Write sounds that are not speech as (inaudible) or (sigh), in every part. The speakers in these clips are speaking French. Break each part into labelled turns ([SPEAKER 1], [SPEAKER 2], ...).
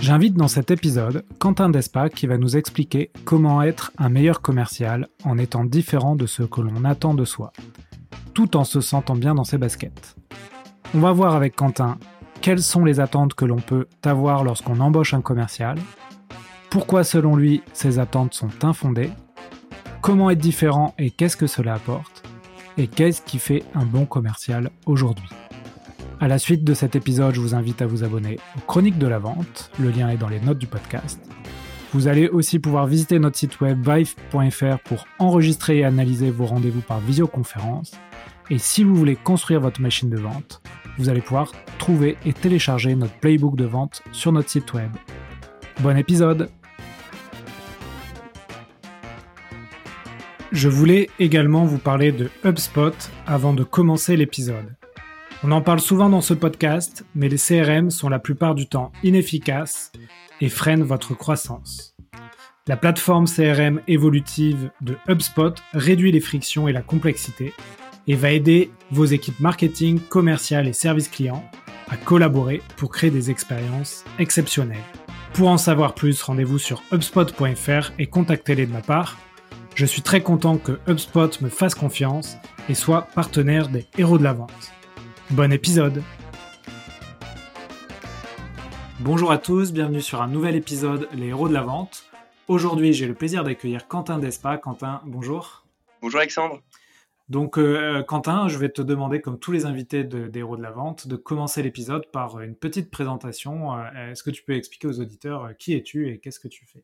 [SPEAKER 1] J'invite dans cet épisode Quentin Despa qui va nous expliquer comment être un meilleur commercial en étant différent de ce que l'on attend de soi, tout en se sentant bien dans ses baskets. On va voir avec Quentin quelles sont les attentes que l'on peut avoir lorsqu'on embauche un commercial, pourquoi selon lui ces attentes sont infondées, comment être différent et qu'est-ce que cela apporte, et qu'est-ce qui fait un bon commercial aujourd'hui. À la suite de cet épisode, je vous invite à vous abonner aux Chroniques de la Vente. Le lien est dans les notes du podcast. Vous allez aussi pouvoir visiter notre site web vive.fr pour enregistrer et analyser vos rendez-vous par visioconférence. Et si vous voulez construire votre machine de vente, vous allez pouvoir trouver et télécharger notre playbook de vente sur notre site web. Bon épisode Je voulais également vous parler de HubSpot avant de commencer l'épisode. On en parle souvent dans ce podcast, mais les CRM sont la plupart du temps inefficaces et freinent votre croissance. La plateforme CRM évolutive de HubSpot réduit les frictions et la complexité et va aider vos équipes marketing, commerciales et services clients à collaborer pour créer des expériences exceptionnelles. Pour en savoir plus, rendez-vous sur hubspot.fr et contactez-les de ma part. Je suis très content que HubSpot me fasse confiance et soit partenaire des héros de la vente. Bon épisode Bonjour à tous, bienvenue sur un nouvel épisode Les héros de la vente. Aujourd'hui, j'ai le plaisir d'accueillir Quentin Despa. Quentin, bonjour.
[SPEAKER 2] Bonjour Alexandre.
[SPEAKER 1] Donc euh, Quentin, je vais te demander, comme tous les invités des héros de la vente, de commencer l'épisode par une petite présentation. Euh, est-ce que tu peux expliquer aux auditeurs euh, qui es-tu et qu'est-ce que tu fais?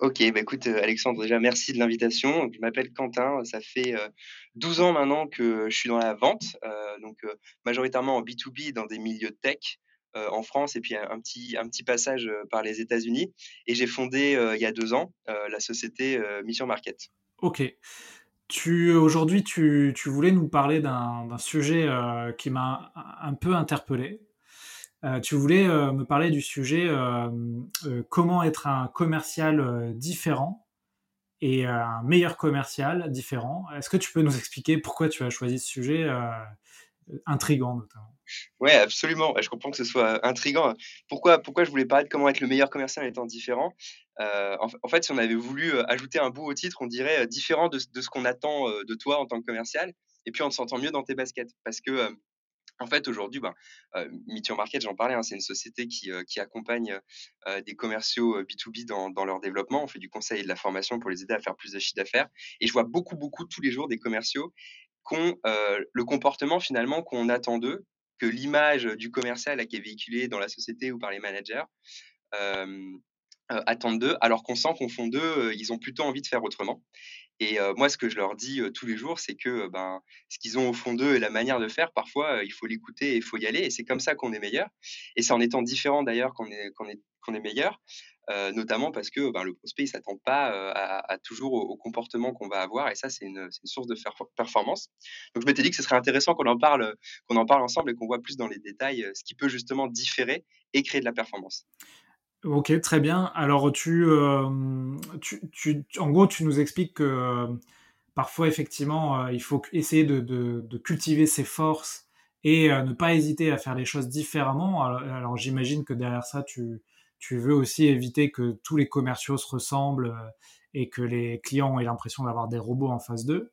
[SPEAKER 2] Ok, bah écoute euh, Alexandre, déjà merci de l'invitation. Je m'appelle Quentin, ça fait 12 ans maintenant que je suis dans la vente, donc majoritairement en B2B dans des milieux tech en France et puis un petit, un petit passage par les États-Unis. Et j'ai fondé il y a deux ans la société Mission Market.
[SPEAKER 1] Ok. Tu, aujourd'hui, tu, tu, voulais nous parler d'un sujet qui m'a un peu interpellé. Euh, tu voulais euh, me parler du sujet euh, comment être un commercial différent et un meilleur commercial différent. Est-ce que tu peux nous expliquer pourquoi tu as choisi ce sujet intrigant notamment?
[SPEAKER 2] Oui, absolument. Je comprends que ce soit intrigant. Pourquoi, pourquoi je voulais parler de comment être le meilleur commercial en étant différent? En, fait, si on avait voulu ajouter un bout au titre, on dirait différent de, ce qu'on attend de toi en tant que commercial, et puis on te sentant mieux dans tes baskets. Parce que en fait, aujourd'hui, ben, euh, Market, j'en parlais, hein, c'est une société qui, euh, accompagne euh, des commerciaux B2B dans, leur développement. On fait du conseil et de la formation pour les aider à faire plus de chiffre d'affaires. Et je vois beaucoup, beaucoup tous les jours des commerciaux qui ont le comportement finalement qu'on attend d'eux, que l'image du commercial qui est véhiculée dans la société ou par les managers attendent d'eux, alors qu'on sent qu'au fond d'eux, ils ont plutôt envie de faire autrement. Et moi, ce que je leur dis tous les jours, c'est que ben, ce qu'ils ont au fond d'eux et la manière de faire, parfois, il faut l'écouter et il faut y aller. Et c'est comme ça qu'on est meilleur. Et c'est en étant différent d'ailleurs qu'on est, meilleur. notamment parce que ben, le prospect ne s'attend pas toujours au, comportement qu'on va avoir et ça c'est une, une, source de performance. Donc je m'étais dit que ce serait intéressant qu'on en parle qu'on en parle ensemble et qu'on voit plus dans les détails ce qui peut justement différer et créer de la performance.
[SPEAKER 1] Ok, très bien. Alors, tu, euh, tu, tu, en gros, tu nous expliques que euh, parfois, effectivement, euh, il faut essayer de, cultiver ses forces et ne pas hésiter à faire les choses différemment. Alors, j'imagine que derrière ça, tu, tu veux aussi éviter que tous les commerciaux se ressemblent et que les clients aient l'impression d'avoir des robots en face d'eux.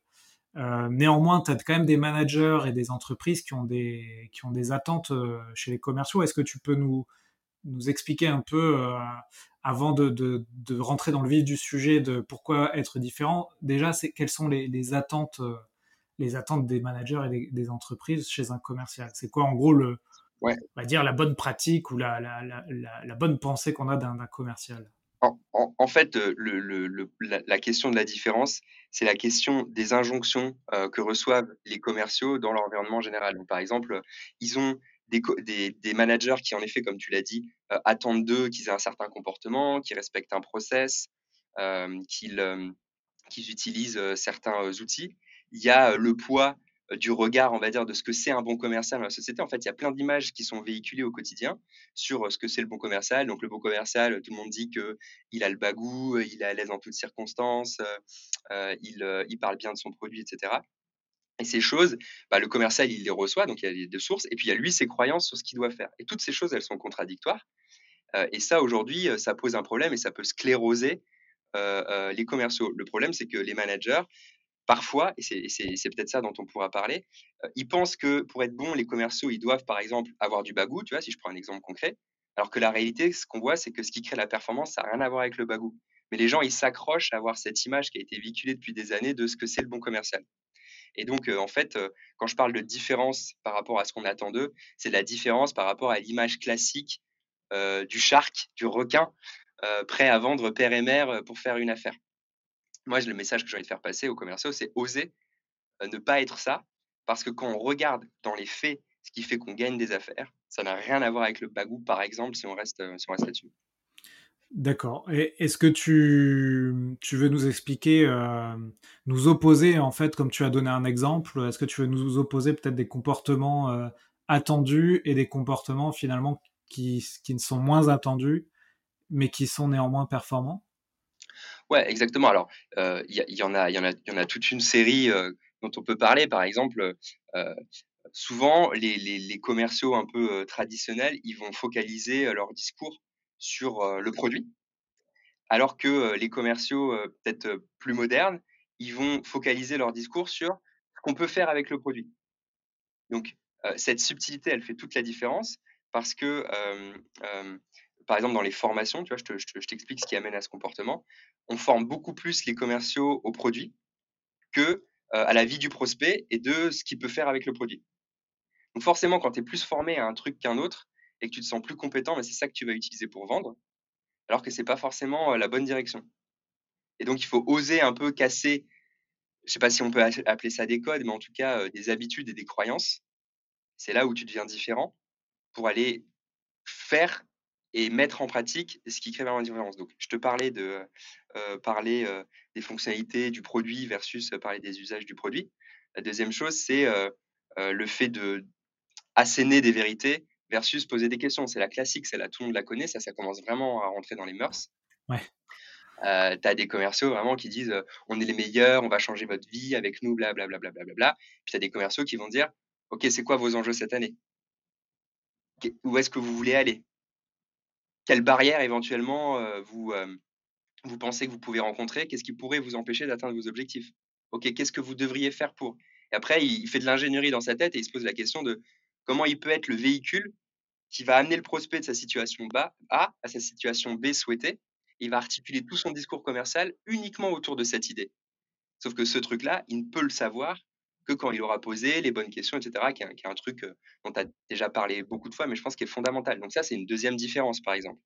[SPEAKER 1] néanmoins, tu as quand même des managers et des entreprises qui ont des, qui ont des attentes chez les commerciaux. Est-ce que tu peux nous, nous expliquer un peu, euh, avant de, de, de, rentrer dans le vif du sujet de pourquoi être différent, déjà, c'est quelles sont les, les attentes, euh, les attentes des managers et des, entreprises chez un commercial? C'est quoi, en gros, le, on va dire la bonne pratique ou la, la, la, la bonne pensée qu'on a d'un commercial?
[SPEAKER 2] En, en, fait, euh, le, le, la, question de la différence, c'est la question des injonctions que reçoivent les commerciaux dans leur environnement général. Donc, par exemple, ils ont des, des, managers qui, en effet, comme tu l'as dit, euh, attendent d'eux qu'ils aient un certain comportement, qu'ils respectent un process, euh, qu'ils euh, utilisent certains outils. Il y a le poids du regard, on va dire, de ce que c'est un bon commercial dans la société. En fait, il y a plein d'images qui sont véhiculées au quotidien sur ce que c'est le bon commercial. Donc, le bon commercial, tout le monde dit qu'il a le bagou, il est à l'aise en toutes circonstances, il, il, parle bien de son produit, etc. Et ces choses, bah, le commercial, il les reçoit, donc il y a des sources, et puis il y a lui ses croyances sur ce qu'il doit faire. Et toutes ces choses, elles sont contradictoires. et ça, aujourd'hui, ça pose un problème et ça peut scléroser les commerciaux. Le problème, c'est que les managers, parfois, et c'est peut-être ça dont on pourra parler, ils pensent que pour être bons, les commerciaux, ils doivent, par exemple, avoir du bagou, tu vois, si je prends un exemple concret, alors que la réalité, ce qu'on voit, c'est que ce qui crée la performance, ça n'a rien à voir avec le bagou. Mais les gens, ils s'accrochent à avoir cette image qui a été véhiculée depuis des années de ce que c'est le bon commercial. Et donc, en fait, quand je parle de différence par rapport à ce qu'on attend d'eux, c'est la différence par rapport à l'image classique du shark, du requin, prêt à vendre père et mère pour faire une affaire. Moi, le message que j'ai envie de faire passer aux commerciaux, c'est oser ne pas être ça, parce que quand on regarde dans les faits ce qui fait qu'on gagne des affaires, ça n'a rien à voir avec le bagou, par exemple, si on reste, euh, si on reste là-dessus.
[SPEAKER 1] D'accord. Est-ce que tu, tu, veux nous expliquer, euh, nous opposer, en fait, comme tu as donné un exemple, est-ce que tu veux nous opposer peut-être des comportements euh, attendus et des comportements finalement qui, qui ne sont moins attendus, mais qui sont néanmoins performants?
[SPEAKER 2] Ouais, exactement. Alors, il y, y, en a, il y en a, y en a toute une série dont on peut parler. Par exemple, souvent, les, commerciaux un peu traditionnels, ils vont focaliser leur discours sur le produit, alors que les commerciaux peut-être plus modernes, ils vont focaliser leur discours sur ce qu'on peut faire avec le produit. Donc, cette subtilité, elle fait toute la différence parce que, par exemple, dans les formations, tu vois, je, je t'explique ce qui amène à ce comportement. On forme beaucoup plus les commerciaux au produit que à la vie du prospect et de ce qu'il peut faire avec le produit. Donc forcément, quand tu es plus formé à un truc qu'un autre et que tu te sens plus compétent, mais c'est ça que tu vas utiliser pour vendre, alors que c'est pas forcément la bonne direction. Et donc il faut oser un peu casser, je sais pas si on peut appeler ça des codes, mais en tout cas des habitudes et des croyances. C'est là où tu deviens différent pour aller faire et mettre en pratique ce qui crée vraiment la différence. Donc, je te parlais de parler des fonctionnalités du produit versus parler des usages du produit. La deuxième chose, c'est le fait de asséner des vérités versus poser des questions. C'est la classique, c'est là, tout le monde la connaît, ça, ça commence vraiment à rentrer dans les mœurs.
[SPEAKER 1] Ouais.
[SPEAKER 2] tu as des commerciaux vraiment qui disent on est les meilleurs, on va changer votre vie avec nous, blablabla. Bla, bla, bla, bla, Puis tu as des commerciaux qui vont dire ok, c'est quoi vos enjeux cette année? Où est-ce que vous voulez aller? Quelles barrières éventuellement vous, vous pensez que vous pouvez rencontrer? Qu'est-ce qui pourrait vous empêcher d'atteindre vos objectifs? Ok, qu'est-ce que vous devriez faire pour? Et après, il fait de l'ingénierie dans sa tête et il se pose la question de comment il peut être le véhicule qui va amener le prospect de sa situation A à sa situation B souhaitée. Il va articuler tout son discours commercial uniquement autour de cette idée. Sauf que ce truc-là, il ne peut le savoir que quand il aura posé les bonnes questions, etc., qui est un, truc euh, dont tu as déjà parlé beaucoup de fois, mais je pense qu'il est fondamental. Donc ça, c'est une deuxième différence, par exemple.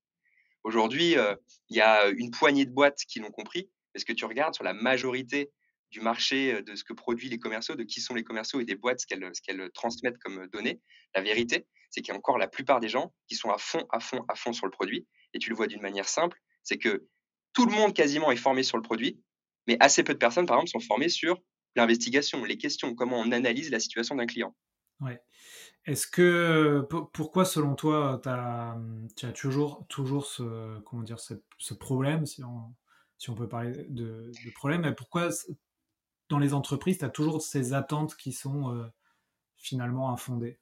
[SPEAKER 2] Aujourd'hui, euh, il y a une poignée de boîtes qui l'ont compris, parce que tu regardes sur la majorité du marché, de ce que produisent les commerciaux, de qui sont les commerciaux et des boîtes, ce qu'elles transmettent comme données. La vérité, c'est qu'il y a encore la plupart des gens qui sont à fond, à fond, à fond sur le produit. Et tu le vois d'une manière simple, c'est que tout le monde quasiment est formé sur le produit, mais assez peu de personnes, par exemple, sont formées sur l'investigation, les questions, comment on analyse la situation d'un client.
[SPEAKER 1] Ouais. Est-ce que pourquoi selon toi as, tu as toujours toujours ce comment dire ce, problème si on, si on peut parler de, de problème et pourquoi dans les entreprises, tu as toujours ces attentes qui sont euh, finalement infondées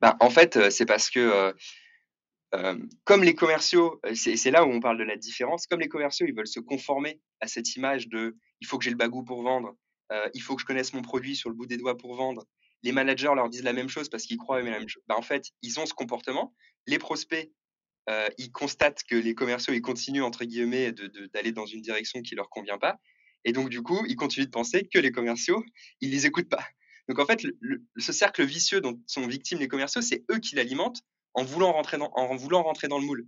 [SPEAKER 2] bah, En fait, euh, c'est parce que, euh, comme les commerciaux, c'est là où on parle de la différence, comme les commerciaux, ils veulent se conformer à cette image de il faut que j'ai le bagou pour vendre, il faut que je connaisse mon produit sur le bout des doigts pour vendre. Les managers leur disent la même chose parce qu'ils croient mais la même chose. Bah, en fait, ils ont ce comportement. Les prospects, ils constatent que les commerciaux, ils continuent, entre guillemets, d'aller dans une direction qui leur convient pas. Et donc, du coup, ils continuent de penser que les commerciaux, ils les écoutent pas. Donc, en fait, ce cercle vicieux dont sont victimes les commerciaux, c'est eux qui l'alimentent en voulant rentrer dans, en voulant rentrer dans le moule.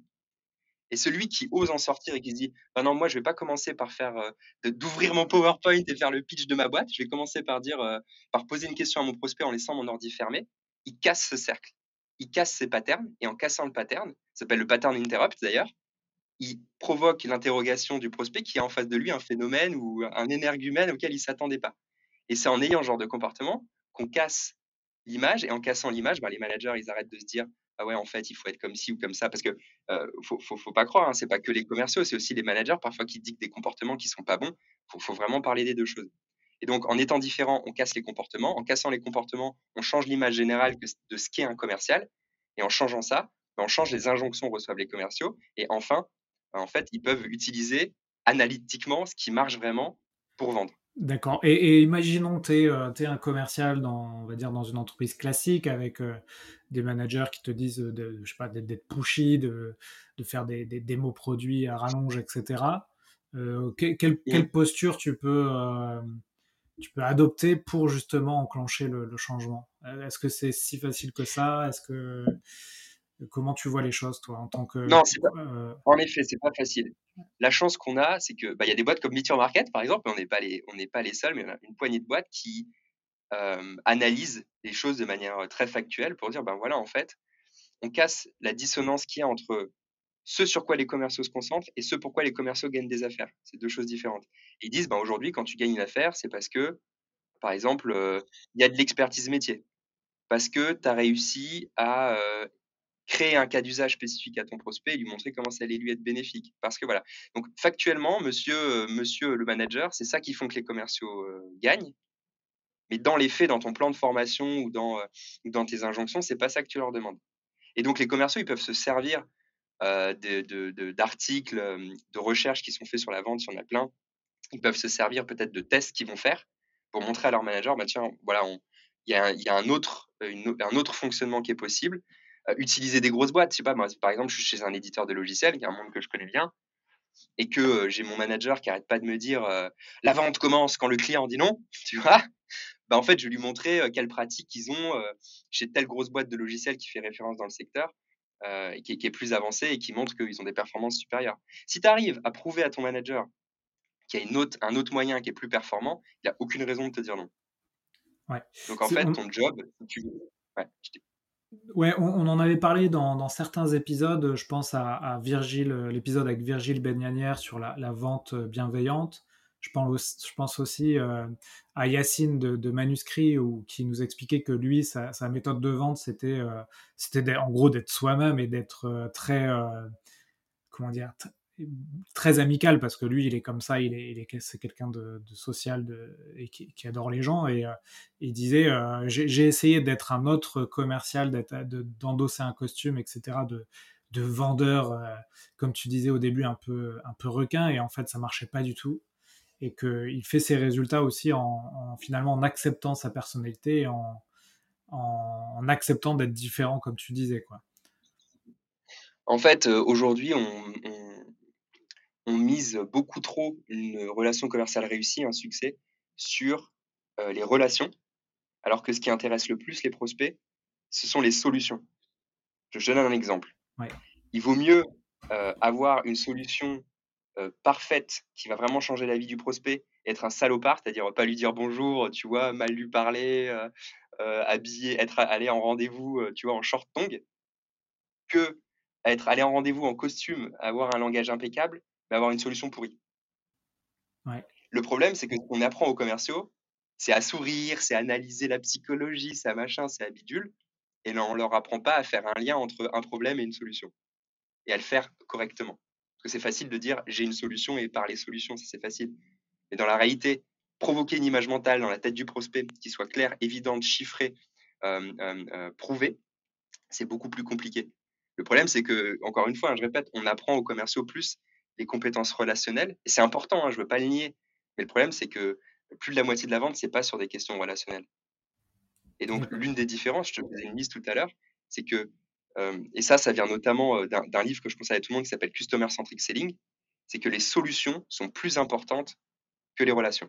[SPEAKER 2] Et celui qui ose en sortir et qui se dit, bah non, moi, je vais pas commencer par faire, euh, d'ouvrir mon PowerPoint et faire le pitch de ma boîte. Je vais commencer par dire, euh, par poser une question à mon prospect en laissant mon ordi fermé. Il casse ce cercle. Il casse ses patterns. Et en cassant le pattern, ça s'appelle le pattern interrupt d'ailleurs, il provoque l'interrogation du prospect qui a en face de lui un phénomène ou un énergumène auquel il ne s'attendait pas. Et c'est en ayant ce genre de comportement qu'on casse l'image. Et en cassant l'image, ben, les managers, ils arrêtent de se dire ah ouais, en fait, il faut être comme ci ou comme ça. Parce que euh, faut, faut, pas croire, hein, c'est pas que les commerciaux, c'est aussi les managers parfois qui dictent des comportements qui sont pas bons. Il faut, vraiment parler des deux choses. Et donc, en étant différent, on casse les comportements. En cassant les comportements, on change l'image générale de ce qu'est un commercial. Et en changeant ça, on change les injonctions que reçoivent les commerciaux. Et enfin, en fait, ils peuvent utiliser analytiquement ce qui marche vraiment pour vendre.
[SPEAKER 1] D'accord. Et, imaginons que tu es, euh, un commercial dans, on va dire, dans une entreprise classique avec euh, des managers qui te disent de, je sais pas, d'être pushy, de, de faire des, des, démos produits à rallonge, etc. Euh, quelle, quelle, posture tu peux, tu peux adopter pour justement enclencher le, le changement? Est-ce que c'est si facile que ça? Est-ce que Comment tu vois les choses, toi, en tant que.
[SPEAKER 2] Non, euh, en effet, c'est pas facile. La chance qu'on a, c'est que bah, y a des boîtes comme Meet Market, par exemple, on n'est pas les, on n'est pas les seuls, mais on a une poignée de boîtes qui euh, analysent les choses de manière euh, très factuelle pour dire, ben voilà, en fait, on casse la dissonance qu'il y a entre ce sur quoi les commerciaux se concentrent et ce pourquoi les commerciaux gagnent des affaires. C'est deux choses différentes. ils disent, ben aujourd'hui, quand tu gagnes une affaire, c'est parce que, par exemple, il y a de l'expertise métier parce que tu as réussi à créer un cas d'usage spécifique à ton prospect et lui montrer comment ça allait lui être bénéfique. Parce que voilà. Donc factuellement, monsieur, euh, monsieur le manager, c'est ça qui font que les commerciaux euh, gagnent. Mais dans les faits, dans ton plan de formation ou dans, euh, dans tes injonctions, c'est pas ça que tu leur demandes. Et donc les commerciaux, ils peuvent se servir d'articles, de, de, recherches qui sont faits sur la vente, si on a plein. Ils peuvent se servir peut-être de tests qu'ils vont faire pour montrer à leur manager, bah tiens, voilà, il y a, y a un, autre, un autre fonctionnement qui est possible euh, utiliser des grosses boîtes. Je sais pas, moi, par exemple, je suis chez un éditeur de logiciels, qui est un monde que je connais bien, et que euh, j'ai mon manager qui arrête pas de me dire euh, la vente commence quand le client dit non, tu vois. Bah, en fait, je vais lui montrer quelles pratiques ils ont chez telle grosse boîte de logiciels qui fait référence dans le secteur. et qui, est plus avancée et qui montre qu'ils ont des performances supérieures. Si tu arrives à prouver à ton manager qu'il y a une autre, un autre moyen qui est plus performant, il n'y a aucune raison de te dire non.
[SPEAKER 1] Ouais.
[SPEAKER 2] Donc en fait, ton job, tu... ouais,
[SPEAKER 1] Ouais, on, en avait parlé dans, certains épisodes. Je pense à, Virgile, l'épisode avec Virgile Benyanière sur la, vente bienveillante. Je pense, aussi euh, à Yacine de, de Manuscrit, qui nous expliquait que lui, sa, méthode de vente, c'était euh, en gros d'être soi-même et d'être euh, très, euh, comment dire, très amical parce que lui, il est comme ça, il est, c'est quelqu'un de, social et qui, adore les gens. Et euh, il disait, euh, j'ai essayé d'être un autre commercial, d'endosser un costume, etc., de, de vendeur, euh, comme tu disais au début, un peu, un peu requin. Et en fait, ça marchait pas du tout. Et qu'il fait ses résultats aussi en, en, finalement en acceptant sa personnalité, en, en acceptant d'être différent, comme tu disais, quoi.
[SPEAKER 2] En fait, aujourd'hui, on on mise beaucoup trop une relation commerciale réussie, un succès, sur euh, les relations, alors que ce qui intéresse le plus les prospects, ce sont les solutions. Je donne un exemple. Il vaut mieux euh, avoir une solution euh, parfaite qui va vraiment changer la vie du prospect, être un salopard, c'est-à-dire pas lui dire bonjour, tu vois, mal lui parler, habillé, être allé en rendez-vous, tu vois, en short tongue, que être allé en rendez-vous en costume, avoir un langage impeccable avoir une solution pourrie. Le problème, c'est que ce qu'on apprend aux commerciaux, c'est à sourire, c'est analyser la psychologie, c'est à machin, c'est à bidule. Et là, on leur apprend pas à faire un lien entre un problème et une solution. Et à le faire correctement. Parce que c'est facile de dire j'ai une solution et parler solution, ça c'est facile. Mais dans la réalité, provoquer une image mentale dans la tête du prospect qui soit claire, évidente, chiffrée, euh, euh, euh, prouvée, c'est beaucoup plus compliqué. Le problème, c'est que, encore une fois, hein, je répète, on apprend aux commerciaux plus les compétences relationnelles. Et c'est important, hein, je ne veux pas le nier. Mais le problème, c'est que plus de la moitié de la vente, c'est pas sur des questions relationnelles. Et donc, l'une des différences, je te faisais une liste tout à l'heure, c'est que, euh, et ça, ça vient notamment euh, d'un livre que je conseille à tout le monde qui s'appelle Customer Centric Selling, c'est que les solutions sont plus importantes que les relations.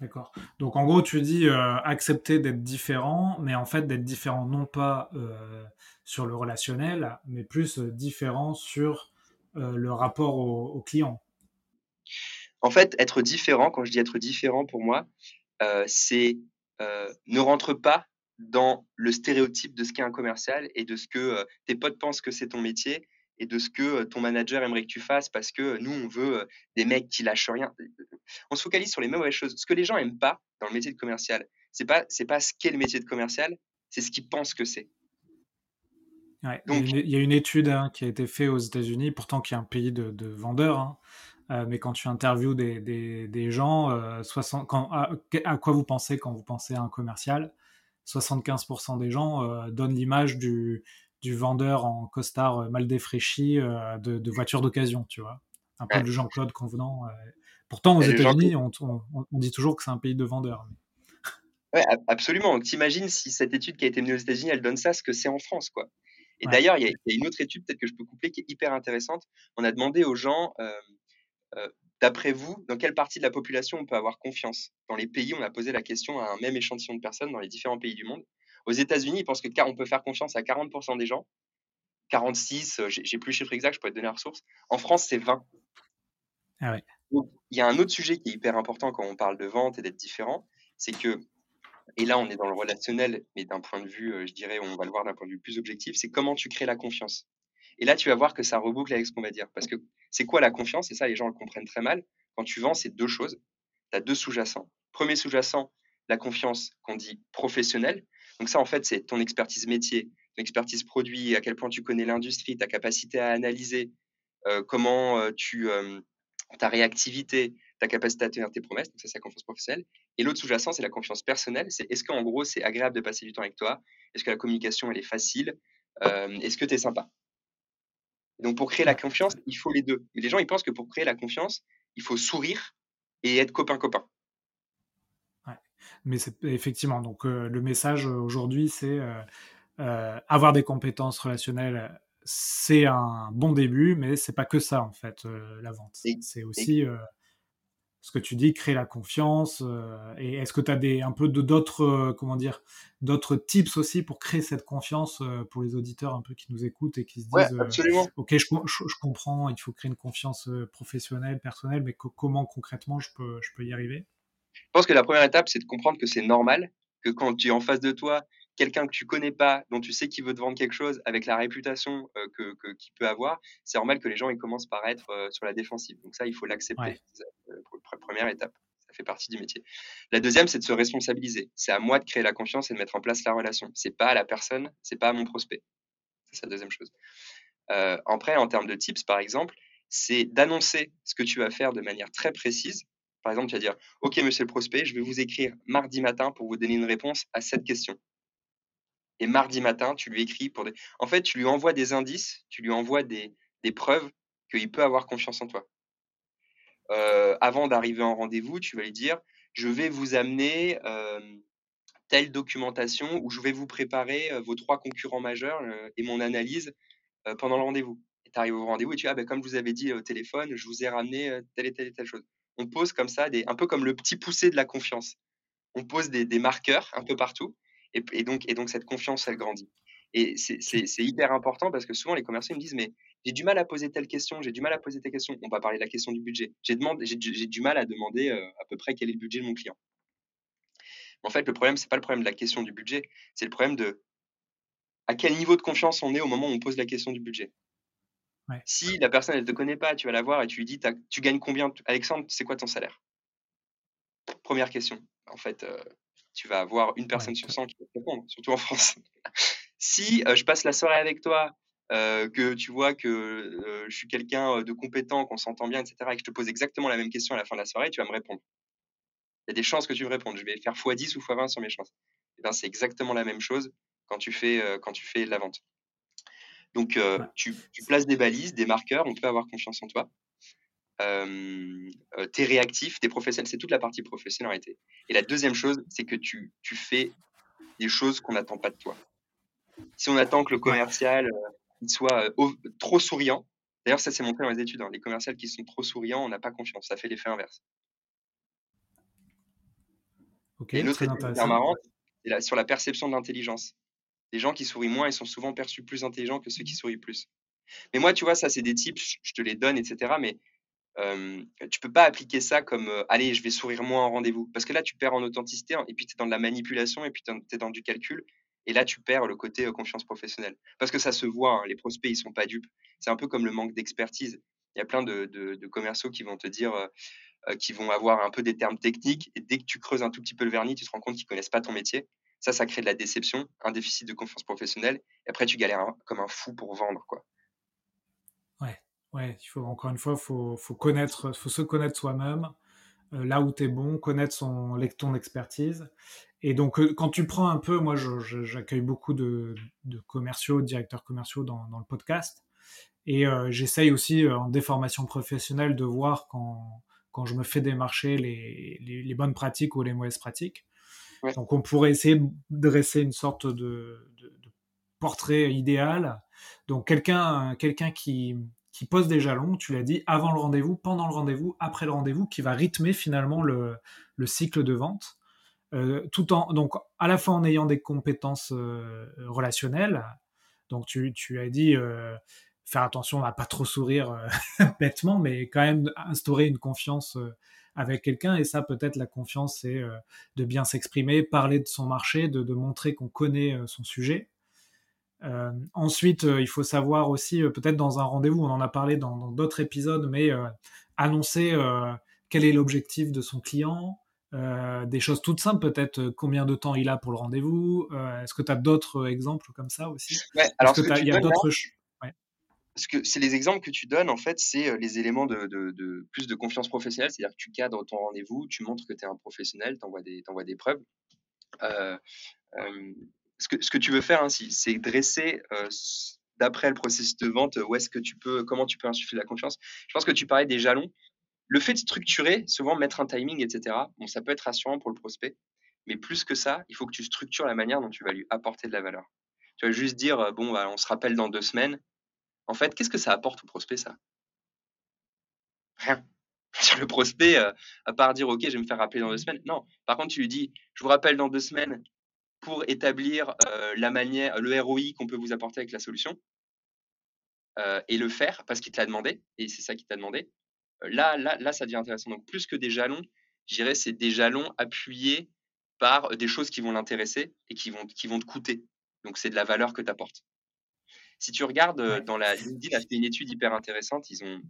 [SPEAKER 1] D'accord. Donc en gros, tu dis euh, accepter d'être différent, mais en fait d'être différent non pas sur le relationnel, mais plus différent sur le rapport au, client
[SPEAKER 2] En fait, être différent, quand je dis être différent pour moi, euh, c'est euh, ne rentre pas dans le stéréotype de ce qu'est un commercial et de ce que tes potes pensent que c'est ton métier et de ce que ton manager aimerait que tu fasses parce que nous, on veut des mecs qui lâchent rien. On se focalise sur les mauvaises choses. Ce que les gens aiment pas dans le métier de commercial, c'est pas pas ce qu'est le métier de commercial, c'est ce qu'ils pensent que c'est.
[SPEAKER 1] Donc, il y a une étude hein, qui a été faite aux États-Unis, pourtant qui est un pays de, vendeurs, hein. euh, mais quand tu interviews des, des, gens, euh, quand, à, quoi vous pensez quand vous pensez à un commercial? 75% des gens euh, donnent l'image du, du vendeur en costard mal défraîchi de, de voiture d'occasion, tu vois. Un peu du Jean-Claude Convenant. Pourtant, aux États-Unis, on, dit toujours que c'est un pays de vendeurs.
[SPEAKER 2] Ouais, absolument. T'imagines si cette étude qui a été menée aux États-Unis, elle donne ça, ce que c'est en France, quoi. Et d'ailleurs, il y, a une autre étude, peut-être que je peux coupler, qui est hyper intéressante. On a demandé aux gens, euh, euh, d'après vous, dans quelle partie de la population on peut avoir confiance? Dans les pays, on a posé la question à un même échantillon de personnes dans les différents pays du monde. Aux États-Unis, ils pensent que on peut faire confiance à 40% des gens. 46, euh, j'ai plus le chiffre exact, je pourrais te donner la ressource. En France, c'est 20.
[SPEAKER 1] Ah ouais
[SPEAKER 2] il y a un autre sujet qui est hyper important quand on parle de vente et d'être différent, c'est que, et là on est dans le relationnel, mais d'un point de vue, euh, je dirais, on va le voir d'un point de vue plus objectif, c'est comment tu crées la confiance. Et là, tu vas voir que ça reboucle avec ce qu'on va dire. Parce que c'est quoi la confiance? Et ça, les gens le comprennent très mal. Quand tu vends, c'est deux choses. Tu as deux sous-jacents. Premier sous-jacent, la confiance qu'on dit professionnelle. Donc ça, en fait, c'est ton expertise métier, ton expertise produit, à quel point tu connais l'industrie, ta capacité à analyser, euh, comment euh, tu, ta réactivité, ta capacité à tenir tes promesses, donc ça c'est la confiance professionnelle. Et l'autre sous-jacent, c'est la confiance personnelle. C'est est-ce qu'en gros c'est agréable de passer du temps avec toi? Est-ce que la communication elle est facile? Euh, Est-ce que tu es sympa? Donc pour créer la confiance, il faut les deux. Mais les gens ils pensent que pour créer la confiance, il faut sourire et être copain-copain.
[SPEAKER 1] Ouais. Mais c'est effectivement, donc euh, le message aujourd'hui c'est euh, avoir des compétences relationnelles c'est un bon début, mais c'est pas que ça en fait euh, la vente. C'est aussi euh, ce que tu dis, créer la confiance. Euh, et est-ce que tu as des un peu d'autres comment dire d'autres tips aussi pour créer cette confiance pour les auditeurs un peu qui nous écoutent et qui se disent ok je, je, comprends, il faut créer une confiance professionnelle, personnelle, mais comment concrètement je peux je peux y arriver?
[SPEAKER 2] Je pense que la première étape c'est de comprendre que c'est normal que quand tu es en face de toi quelqu'un que tu connais pas, dont tu sais qu'il veut te vendre quelque chose avec la réputation euh, que, qu'il peut avoir, c'est normal que les gens ils commencent par être euh, sur la défensive. Donc ça, il faut l'accepter. Euh, première étape. Ça fait partie du métier. La deuxième, c'est de se responsabiliser. C'est à moi de créer la confiance et de mettre en place la relation. C'est pas à la personne, c'est pas à mon prospect. C'est la deuxième chose. après, en termes de tips, par exemple, c'est d'annoncer ce que tu vas faire de manière très précise. Par exemple, tu vas dire, OK, monsieur le prospect, je vais vous écrire mardi matin pour vous donner une réponse à cette question. Et mardi matin, tu lui écris pour des. En fait, tu lui envoies des indices, tu lui envoies des, des preuves qu'il peut avoir confiance en toi. Euh, avant d'arriver en rendez-vous, tu vas lui dire Je vais vous amener telle documentation ou je vais vous préparer vos trois concurrents majeurs et mon analyse pendant le rendez-vous. Tu arrives au rendez-vous et tu dis ah, ben, Comme je vous avais dit au téléphone, je vous ai ramené telle et telle et telle chose. On pose comme ça, des, un peu comme le petit poussé de la confiance. On pose des, des marqueurs un peu partout et, donc, et donc, cette confiance, elle grandit. Et c'est hyper important parce que souvent, les commerciaux me disent, mais j'ai du mal à poser telle question, j'ai du mal à poser telle question. On va parler de la question du budget. J'ai du mal à demander euh, à peu près quel est le budget de mon client. En fait, le problème, c'est pas le problème de la question du budget, c'est le problème de à quel niveau de confiance on est au moment où on pose la question du budget. Si la personne, elle te connaît pas, tu vas la voir et tu lui dis, tu gagnes combien Alexandre, c'est quoi ton salaire? Première question. En fait, euh, tu vas avoir une personne sur 100 qui va te répondre, surtout en (laughs) France. si euh, je passe la soirée avec toi, euh, que tu vois que euh, je suis quelqu'un de compétent, qu'on s'entend bien, etc., et que je te pose exactement la même question à la fin de la soirée, tu vas me répondre. Il y a des chances que tu me répondes. Je vais faire x10 ou x20 sur mes chances. Et eh ben, c'est exactement la même chose quand tu fais, quand tu fais de la vente. Donc, tu, tu, places des balises, des marqueurs, on peut avoir confiance en toi. Tu es réactif, tu es professionnel, c'est toute la partie professionnalité. Et la deuxième chose, c'est que tu, tu, fais des choses qu'on n'attend pas de toi. Si on attend que le commercial soit trop souriant, d'ailleurs ça c'est montré dans les études, hein, les commerciaux qui sont trop souriants, on n'a pas confiance, ça fait l'effet inverse.
[SPEAKER 1] Okay, Et
[SPEAKER 2] l'autre étude marrante, c'est sur la perception de l'intelligence. Les gens qui sourient moins, ils sont souvent perçus plus intelligents que ceux qui sourient plus. Mais moi, tu vois, ça, c'est des tips, je te les donne, etc. Mais euh, tu peux pas appliquer ça comme allez, je vais sourire moins en rendez-vous. Parce que là, tu perds en authenticité et puis tu es dans de la manipulation et puis tu es dans du calcul. Et là, tu perds le côté confiance professionnelle. Parce que ça se voit, hein, les prospects, ils sont pas dupes. C'est un peu comme le manque d'expertise. Il y a plein de, de, commerciaux qui vont te dire, qui vont avoir un peu des termes techniques. Et dès que tu creuses un tout petit peu le vernis, tu te rends compte qu'ils connaissent pas ton métier. Ça, ça crée de la déception, un déficit de confiance professionnelle. Et après, tu galères comme un fou pour vendre. quoi.
[SPEAKER 1] Ouais. Il faut encore une fois, faut, faut connaître, faut se connaître soi-même, là où tu es bon, connaître son, ton expertise. Et donc, quand tu prends un peu, moi, j'accueille beaucoup de, commerciaux, de directeurs commerciaux dans, le podcast. Et j'essaye aussi, en déformation professionnelle, de voir quand, quand je me fais démarcher les, les, bonnes pratiques ou les mauvaises pratiques. Donc, on pourrait essayer de dresser une sorte de, de portrait idéal. Donc, quelqu'un quelqu'un qui, qui pose des jalons, tu l'as dit, avant le rendez-vous, pendant le rendez-vous, après le rendez-vous, qui va rythmer finalement le, le cycle de vente. Euh, tout en donc à la fois en ayant des compétences euh, relationnelles. Donc tu, tu as dit euh, faire attention à pas trop sourire (laughs) bêtement, mais quand même instaurer une confiance avec quelqu'un. Et ça, peut-être la confiance, c'est de bien s'exprimer, parler de son marché, de montrer qu'on connaît son sujet. Euh, ensuite, il faut savoir aussi, peut-être dans un rendez-vous, on en a parlé dans d'autres épisodes, mais annoncer quel est l'objectif de son client, euh, des choses toutes simples, peut-être euh, combien de temps il a pour le rendez-vous. Euh, est-ce que tu as d'autres exemples comme ça aussi?
[SPEAKER 3] Alors, il y a d'autres. Parce que c'est les exemples que tu donnes, en fait, c'est les éléments de, plus de confiance professionnelle. C'est-à-dire que tu cadres ton rendez-vous, tu montres que tu es un professionnel, tu envoies, des preuves. Ce, que, tu veux faire, ainsi, c'est dresser d'après le processus de vente, où est-ce que tu peux, comment tu peux insuffler la confiance. Je pense que tu parlais des jalons. Le fait de structurer, souvent mettre un timing, etc., bon, ça peut être rassurant pour le prospect, mais plus que ça, il faut que tu structures la manière dont tu vas lui apporter de la valeur. Tu vas juste dire, euh, bon, bah, on se rappelle dans deux semaines. En fait, qu'est-ce que ça apporte au prospect, ça? Rien. (laughs) Le prospect, euh, à part dire, OK, je vais me faire rappeler dans deux semaines. Non. Par contre, tu lui dis, je vous rappelle dans deux semaines pour établir euh, la manière, le ROI qu'on peut vous apporter avec la solution. et le faire parce qu'il te l'a demandé, et c'est ça qu'il t'a demandé. Là, là, là, ça devient intéressant. Donc, plus que des jalons, je dirais c'est des jalons appuyés par des choses qui vont l'intéresser et qui vont, qui vont te coûter. Donc, c'est de la valeur que tu apportes. Si tu regardes dans la LinkedIn a fait une étude hyper intéressante. Ils ont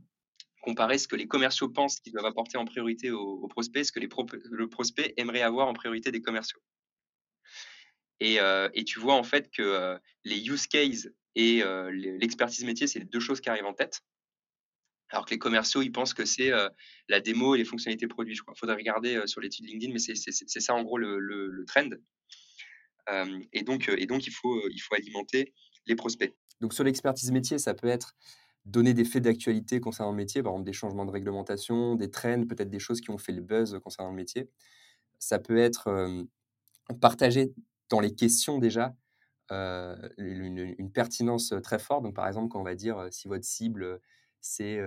[SPEAKER 3] comparé ce que les commerciaux pensent qu'ils doivent apporter en priorité aux, prospects, ce que les le prospect aimerait avoir en priorité des commerciaux. Et, tu vois en fait que les use cases et l'expertise métier, c'est les deux choses qui arrivent en tête. Alors que les commerciaux, ils pensent que c'est la démo et les fonctionnalités produits. Il faudrait regarder sur l'étude LinkedIn, mais c'est ça en gros le, trend. et, donc, il faut alimenter les prospects.
[SPEAKER 2] Donc, sur l'expertise métier, ça peut être donner des faits d'actualité concernant le métier, par exemple des changements de réglementation, des trends, peut-être des choses qui ont fait le buzz concernant le métier. Ça peut être partager dans les questions déjà une, une, pertinence très forte. Donc, par exemple, quand on va dire si votre cible c'est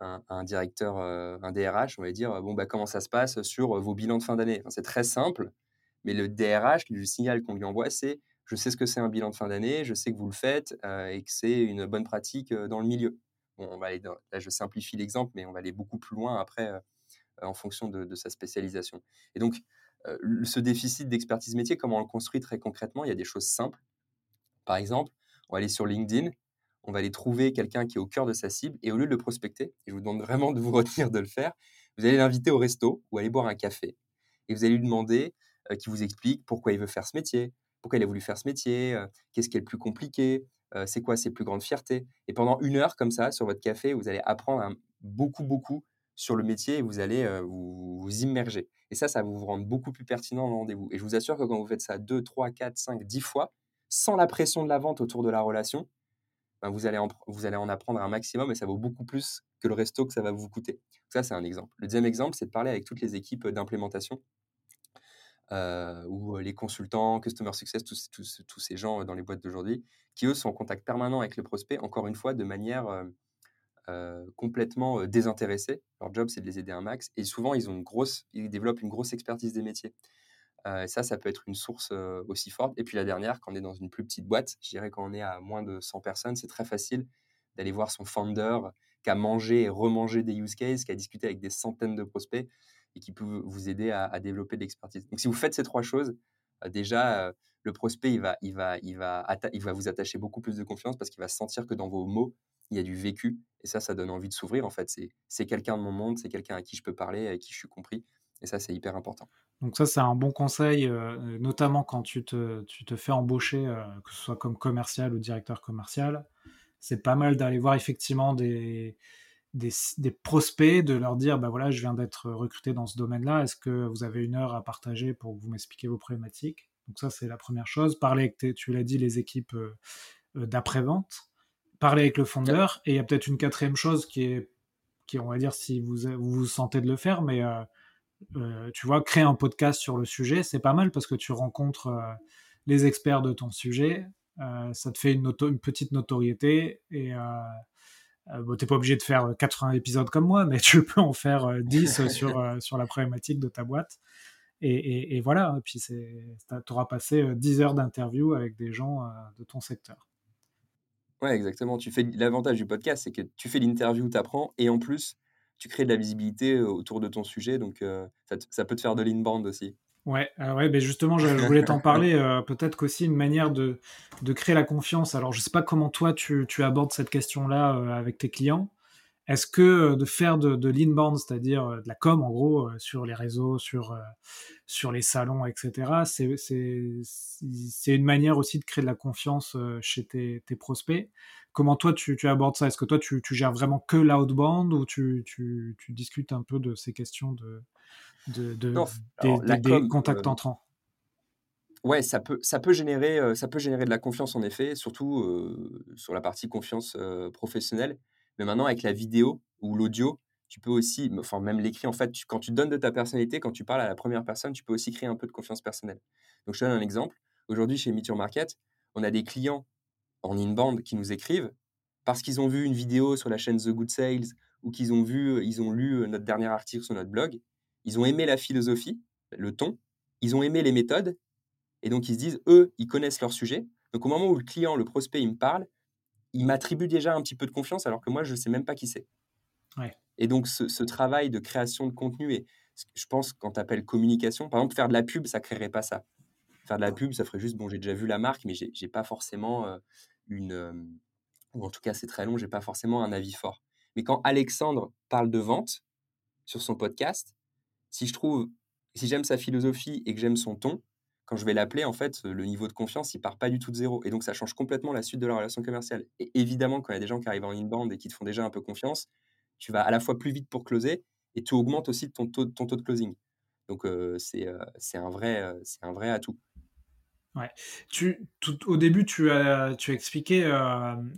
[SPEAKER 2] un, directeur, un DRH, on va dire, bon, bah, comment ça se passe sur vos bilans de fin d'année? C'est très simple, mais le DRH, le signal qu'on lui envoie, c'est je sais ce que c'est un bilan de fin d'année, je sais que vous le faites et que c'est une bonne pratique dans le milieu. Bon, on va aller là, je simplifie l'exemple, mais on va aller beaucoup plus loin après en fonction de, de, sa spécialisation. Et donc, ce déficit d'expertise métier, comment on le construit très concrètement Il y a des choses simples. Par exemple, on va aller sur LinkedIn, on va aller trouver quelqu'un qui est au cœur de sa cible et au lieu de le prospecter, je vous demande vraiment de vous (laughs) retenir de le faire, vous allez l'inviter au resto ou aller boire un café et vous allez lui demander euh, qu'il vous explique pourquoi il veut faire ce métier, pourquoi il a voulu faire ce métier, euh, qu'est-ce qui est le plus compliqué, euh, c'est quoi ses plus grandes fiertés. Et pendant une heure comme ça, sur votre café, vous allez apprendre beaucoup, beaucoup sur le métier vous allez vous, vous, immerger. Et ça, ça va vous rendre beaucoup plus pertinent le rendez-vous. Et je vous assure que quand vous faites ça 2, 3, 4, 5, 10 fois, sans la pression de la vente autour de la relation, ben, vous, allez en, vous allez en apprendre un maximum et ça vaut beaucoup plus que le resto que ça va vous coûter. Ça, c'est un exemple. Le deuxième exemple, c'est de parler avec toutes les équipes d'implémentation euh, ou les consultants, customer success, tous, tous ces gens dans les boîtes d'aujourd'hui, qui eux sont en contact permanent avec le prospect, encore une fois, de manière euh, euh, complètement désintéressée. Leur job, c'est de les aider un max. Et souvent, ils, ont grosse, ils développent une grosse expertise des métiers. Euh, ça, ça peut être une source euh, aussi forte. Et puis la dernière, quand on est dans une plus petite boîte, je dirais quand on est à moins de 100 personnes, c'est très facile d'aller voir son founder qui a mangé et remangé des use cases, qui a discuté avec des centaines de prospects et qui peut vous aider à, développer de l'expertise. Donc si vous faites ces trois choses, euh, déjà, le prospect, il va, il, va, il, va il va vous attacher beaucoup plus de confiance parce qu'il va sentir que dans vos mots, il y a du vécu. Et ça, ça donne envie de s'ouvrir. En fait, c'est quelqu'un de mon monde, c'est quelqu'un à qui je peux parler, à qui je suis compris. Et ça, c'est hyper important.
[SPEAKER 1] Donc ça, c'est un bon conseil, euh, notamment quand tu te, tu te fais embaucher, euh, que ce soit comme commercial ou directeur commercial. C'est pas mal d'aller voir effectivement des, des, prospects, de leur dire, bah voilà, je viens d'être recruté dans ce domaine-là, est-ce que vous avez une heure à partager pour que vous m'expliquiez vos problématiques? Donc ça, c'est la première chose. Parler avec, tu l'as dit, les équipes euh, d'après-vente, parler avec le fondeur, et il y a peut-être une quatrième chose qui est, qui on va dire, si vous vous, vous sentez de le faire, mais euh, tu vois, créer un podcast sur le sujet, c'est pas mal parce que tu rencontres les experts de ton sujet, ça te fait une, une petite notoriété et euh, bon, t'es pas obligé de faire 80 épisodes comme moi, mais (laughs) tu peux en faire 10 euh, (laughs) sur, euh, sur la problématique de ta boîte. Et, et, voilà, et puis tu auras passé 10 heures d'interview avec des gens de ton secteur.
[SPEAKER 2] Ouais, exactement. Tu fais l'avantage du podcast, c'est que tu fais l'interview, tu apprends, et en plus, tu crées de la visibilité autour de ton sujet, donc ça, ça, peut te faire de l'inbound aussi.
[SPEAKER 1] Ouais, euh, ouais ben justement, je, voulais t'en parler. (laughs) Euh, peut-être qu'aussi une manière de, de créer la confiance. Alors, je sais pas comment toi tu, tu abordes cette question-là avec tes clients. Est-ce que de faire de, de l'inbound, c'est-à-dire de la com en gros, sur les réseaux, sur, sur les salons, etc., c'est une manière aussi de créer de la confiance chez tes, tes prospects? Comment toi tu, tu abordes ça? Est-ce que toi tu, tu, gères vraiment que l'outbound ou tu, tu, discutes un peu de ces questions de, de, des, contacts euh, entrants?
[SPEAKER 2] Ouais, ça peut, ça, peut générer, euh, ça peut générer de la confiance en effet, surtout euh, sur la partie confiance professionnelle. Mais maintenant, avec la vidéo ou l'audio, tu peux aussi, enfin même l'écrit, en fait, quand tu donnes de ta personnalité, quand tu parles à la première personne, tu peux aussi créer un peu de confiance personnelle. Donc, je te donne un exemple. Aujourd'hui, chez Meet Your Market, on a des clients en inbound qui nous écrivent parce qu'ils ont vu une vidéo sur la chaîne The Good Sales ou qu'ils ont vu, ils ont lu notre dernier article sur notre blog ils ont aimé la philosophie, le ton, ils ont aimé les méthodes, et donc ils se disent, eux, ils connaissent leur sujet. Donc au moment où le client, le prospect, il me parle, il m'attribue déjà un petit peu de confiance, alors que moi, je ne sais même pas qui c'est. Et donc ce, travail de création de contenu, et je pense quand tu appelles communication, par exemple, faire de la pub, ça ne créerait pas ça. Faire de la pub, ça ferait juste, bon, j'ai déjà vu la marque, mais j'ai n'ai pas forcément euh, une... Euh, ou en tout cas, c'est très long, j'ai pas forcément un avis fort. Mais quand Alexandre parle de vente sur son podcast, si je trouve, si j'aime sa philosophie et que j'aime son ton, quand je vais l'appeler, en fait, le niveau de confiance, il part pas du tout de zéro. Et donc, ça change complètement la suite de la relation commerciale. Et évidemment, quand il y a des gens qui arrivent en inbound et qui te font déjà un peu confiance, tu vas à la fois plus vite pour closer et tu augmentes aussi ton taux, de closing. Donc, euh, c'est euh, un, vrai, euh, un vrai atout.
[SPEAKER 1] Ouais. Tu, au début, tu as, tu as expliqué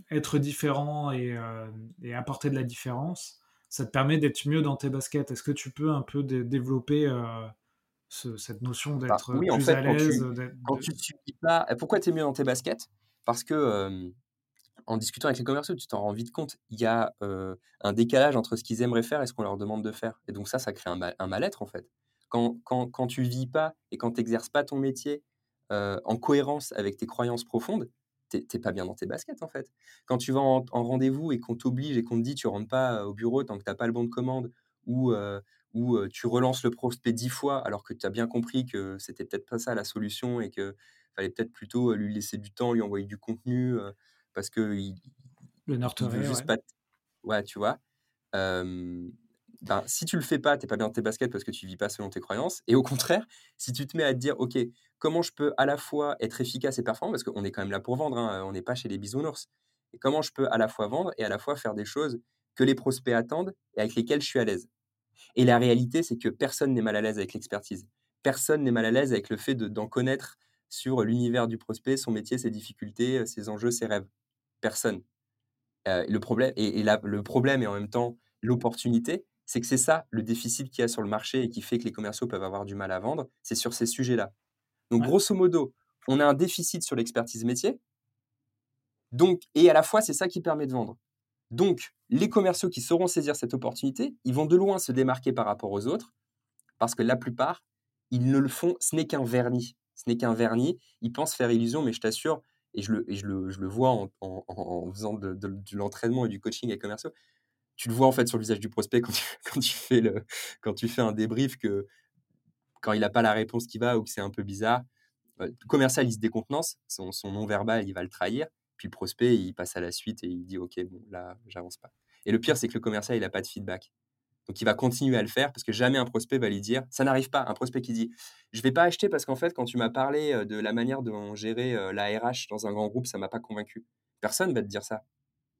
[SPEAKER 1] être différent et, et, apporter de la différence ça te permet d'être mieux dans tes baskets. Est-ce que tu peux un peu développer cette notion bah, d'être plus à l'aise
[SPEAKER 2] quand, tu, tu pas, pourquoi tu es mieux dans tes baskets? Parce que en discutant avec les commerciaux, tu t'en rends vite compte. Il y a un décalage entre ce qu'ils aimeraient faire et ce qu'on leur demande de faire. Et donc ça, ça crée un, un mal-être en fait. Quand, quand, quand tu vis pas et quand tu n'exerces pas ton métier en cohérence avec tes croyances profondes, t'es pas bien dans tes baskets en fait. Quand tu vas en, rendez-vous et qu'on t'oblige et qu'on te dit tu rentres pas au bureau tant que t'as pas le bon de commande ou, ou tu relances le prospect dix fois alors que tu as bien compris que c'était peut-être pas ça la solution et que fallait peut-être plutôt lui laisser du temps, lui envoyer du contenu parce que il,
[SPEAKER 1] le Nord veut juste pas.
[SPEAKER 2] Ouais, tu vois? Ben, si tu le fais pas, t'es pas bien dans tes baskets parce que tu vis pas selon tes croyances. Et au contraire, si tu te mets à te dire, ok, comment je peux à la fois être efficace et performant, parce qu'on est quand même là pour vendre, hein, on n'est pas chez les bisounours, et comment je peux à la fois vendre et à la fois faire des choses que les prospects attendent et avec lesquelles je suis à l'aise? Et la réalité, c'est que personne n'est mal à l'aise avec l'expertise. Personne n'est mal à l'aise avec le fait d'en connaître sur l'univers du prospect, son métier, ses difficultés, ses enjeux, ses rêves. Personne. Euh, le problème, et, le problème et en même temps l'opportunité, c'est que c'est ça le déficit qu'il y a sur le marché et qui fait que les commerciaux peuvent avoir du mal à vendre, c'est sur ces sujets-là. Donc, grosso modo, on a un déficit sur l'expertise métier. Donc, et à la fois, c'est ça qui permet de vendre. Donc, les commerciaux qui sauront saisir cette opportunité, ils vont de loin se démarquer par rapport aux autres, parce que la plupart, ils ne le font, ce n'est qu'un vernis. Ce n'est qu'un vernis. Ils pensent faire illusion, mais je t'assure, et je le, je le, vois en, faisant de, l'entraînement et du coaching avec commerciaux, tu le vois en fait sur le visage du prospect quand tu, (laughs) quand tu, fais, le, quand tu fais un débrief que quand il n'a pas la réponse qui va ou que c'est un peu bizarre, le commercial, il se décontenance, son, son non-verbal, il va le trahir, puis le prospect, il passe à la suite et il dit, OK, bon, là, j'avance pas. Et le pire, c'est que le commercial, il n'a pas de feedback. Donc, il va continuer à le faire parce que jamais un prospect va lui dire, ça n'arrive pas. Un prospect qui dit, je vais pas acheter parce qu'en fait, quand tu m'as parlé de la manière dont gérer la RH dans un grand groupe, ça m'a pas convaincu. Personne va te dire ça.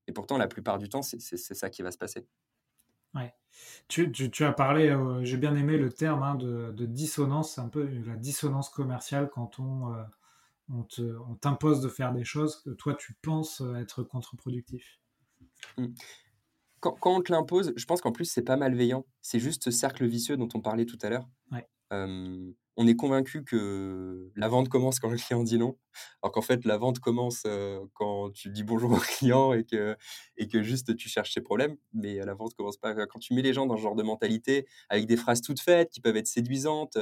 [SPEAKER 2] Et pourtant, la plupart du temps, c'est ça qui va se passer.
[SPEAKER 1] Ouais. Tu, tu, as parlé, euh, j'ai bien aimé le terme hein, de, de, dissonance, un peu la dissonance commerciale quand on, euh, on t'impose de faire des choses que toi tu penses être contre-productif.
[SPEAKER 2] Mmh. Quand, quand, on te l'impose, je pense qu'en plus c'est pas malveillant. C'est juste ce cercle vicieux dont on parlait tout à l'heure.
[SPEAKER 1] Ouais
[SPEAKER 2] on est convaincu que la vente commence quand le client dit non, alors qu'en fait, la vente commence quand tu dis bonjour au client et que, et que juste tu cherches ses problèmes. Mais la vente commence pas quand tu mets les gens dans ce genre de mentalité avec des phrases toutes faites qui peuvent être séduisantes.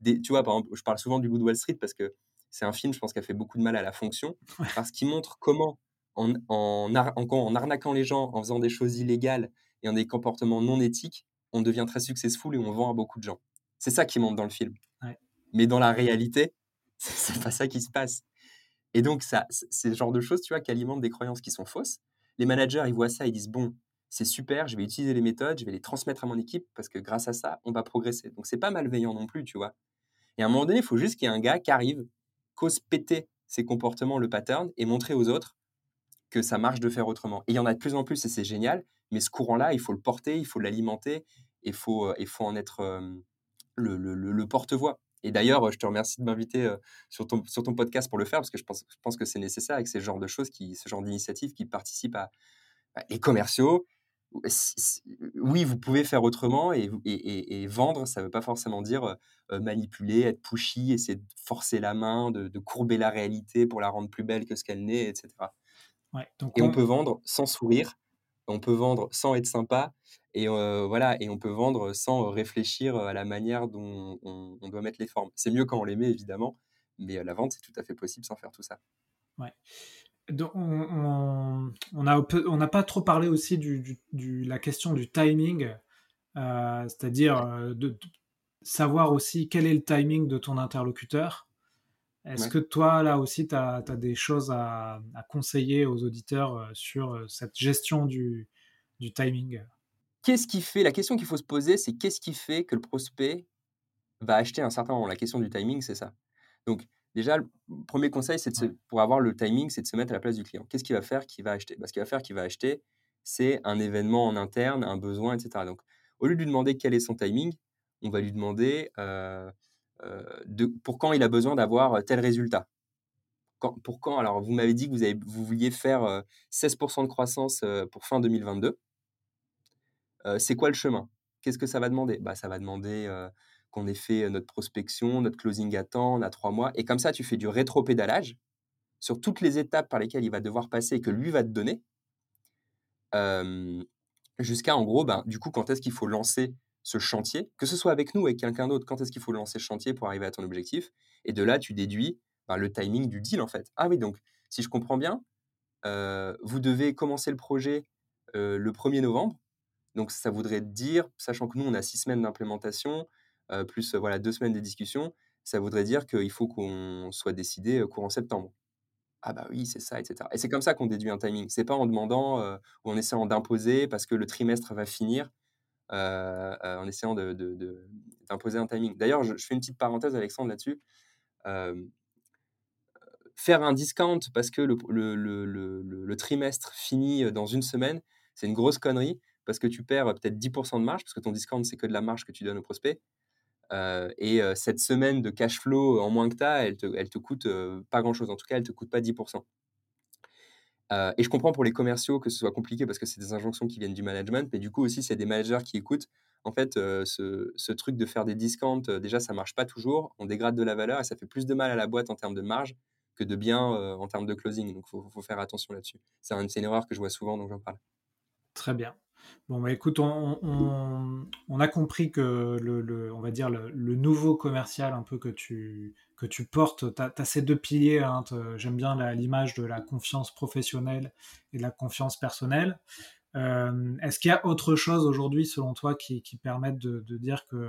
[SPEAKER 2] Des, tu vois, par exemple, je parle souvent du Good Wall Street parce que c'est un film, je pense, qui a fait beaucoup de mal à la fonction, parce qu'il montre comment, en, en, en, arnaquant les gens, en faisant des choses illégales et en des comportements non éthiques, on devient très successful et on vend à beaucoup de gens. C'est ça qui montre dans le film. Mais dans la réalité, (laughs) c'est pas ça qui se passe. Et donc, ça, c'est le genre de choses, tu vois, qui alimentent des croyances qui sont fausses. Les managers, ils voient ça, ils disent, bon, c'est super, je vais utiliser les méthodes, je vais les transmettre à mon équipe parce que grâce à ça, on va progresser. Donc, c'est pas malveillant non plus, tu vois. Et à un moment donné, il faut juste qu'il y ait un gars qui arrive, cause péter ses comportements, le pattern, et montrer aux autres que ça marche de faire autrement. Et il y en a de plus en plus et c'est génial, mais ce courant-là, il faut le porter, il faut l'alimenter, il faut, euh, faut en être euh, le, le, porte-voix. Et d'ailleurs, je te remercie de m'inviter sur ton, sur ton podcast pour le faire, parce que je pense, je pense que c'est nécessaire avec ce genre de choses, qui, ce genre d'initiatives qui participent à, les commerciaux. Oui, vous pouvez faire autrement et, et, et vendre, ça ne veut pas forcément dire manipuler, être pushy, essayer de forcer la main, de, de, courber la réalité pour la rendre plus belle que ce qu'elle n'est, etc.
[SPEAKER 1] Ouais,
[SPEAKER 2] donc et on... on peut vendre sans sourire, on peut vendre sans être sympa, et voilà, et on peut vendre sans réfléchir à la manière dont on, doit mettre les formes. C'est mieux quand on les met, évidemment, mais la vente, c'est tout à fait possible sans faire tout ça.
[SPEAKER 1] Ouais. On n'a on pas trop parlé aussi de du, la question du timing, c'est-à-dire de, savoir aussi quel est le timing de ton interlocuteur. Est-ce que toi, là aussi, tu as, des choses à, conseiller aux auditeurs sur cette gestion du, du timing?
[SPEAKER 2] Qu'est-ce qui fait La question qu'il faut se poser, c'est qu'est-ce qui fait que le prospect va acheter à un certain moment? La question du timing, c'est ça. Donc, déjà, le premier conseil, c'est pour avoir le timing, c'est de se mettre à la place du client. Qu'est-ce qu'il va faire qu'il va acheter? Bah, Ce qu'il va faire qu'il va acheter, c'est un événement en interne, un besoin, etc. Donc, au lieu de lui demander quel est son timing, on va lui demander euh, euh, de, pour quand il a besoin d'avoir tel résultat. pour quand? Alors, vous m'avez dit que vous, avez, vous vouliez faire 16% de croissance pour fin 2022 c'est quoi le chemin? Qu'est-ce que ça va demander? Bah, Ça va demander qu'on ait fait notre prospection, notre closing à temps, on a trois mois. Et comme ça, tu fais du rétro-pédalage sur toutes les étapes par lesquelles il va devoir passer et que lui va te donner, jusqu'à en gros, ben, du coup, quand est-ce qu'il faut lancer ce chantier, que ce soit avec nous ou avec quelqu'un d'autre, quand est-ce qu'il faut lancer ce chantier pour arriver à ton objectif? Et de là, tu déduis ben, le timing du deal, en fait. Ah oui, donc, si je comprends bien, vous devez commencer le projet le 1er novembre. Donc ça voudrait dire, sachant que nous, on a six semaines d'implémentation, plus voilà deux semaines de discussion, ça voudrait dire qu'il faut qu'on soit décidé courant septembre. Ah bah oui, c'est ça, etc. Et c'est comme ça qu'on déduit un timing. C'est pas en demandant ou en essayant d'imposer parce que le trimestre va finir, en essayant d'imposer un timing. D'ailleurs, je, fais une petite parenthèse, Alexandre, là-dessus. faire un discount parce que le, le, trimestre finit dans une semaine, c'est une grosse connerie parce que tu perds peut-être 10% de marge, parce que ton discount, c'est que de la marge que tu donnes au prospect. Et cette semaine de cash flow en moins que tu as, elle te, elle te coûte pas grand-chose. En tout cas, elle ne te coûte pas 10%. et je comprends pour les commerciaux que ce soit compliqué parce que c'est des injonctions qui viennent du management, mais du coup aussi, c'est des managers qui écoutent. En fait, ce, ce, truc de faire des discounts, déjà, ça marche pas toujours. On dégrade de la valeur et ça fait plus de mal à la boîte en termes de marge que de bien en termes de closing. Donc, il faut, faire attention là-dessus. C'est une erreur que je vois souvent, donc j'en parle.
[SPEAKER 1] Très bien. Bon, bah, écoute, on, a compris que le, on va dire le, nouveau commercial un peu que tu, que tu portes, tu as, ces deux piliers. Hein, J'aime bien l'image de la confiance professionnelle et de la confiance personnelle. Euh, est-ce qu'il y a autre chose aujourd'hui, selon toi, qui, permettent de, dire que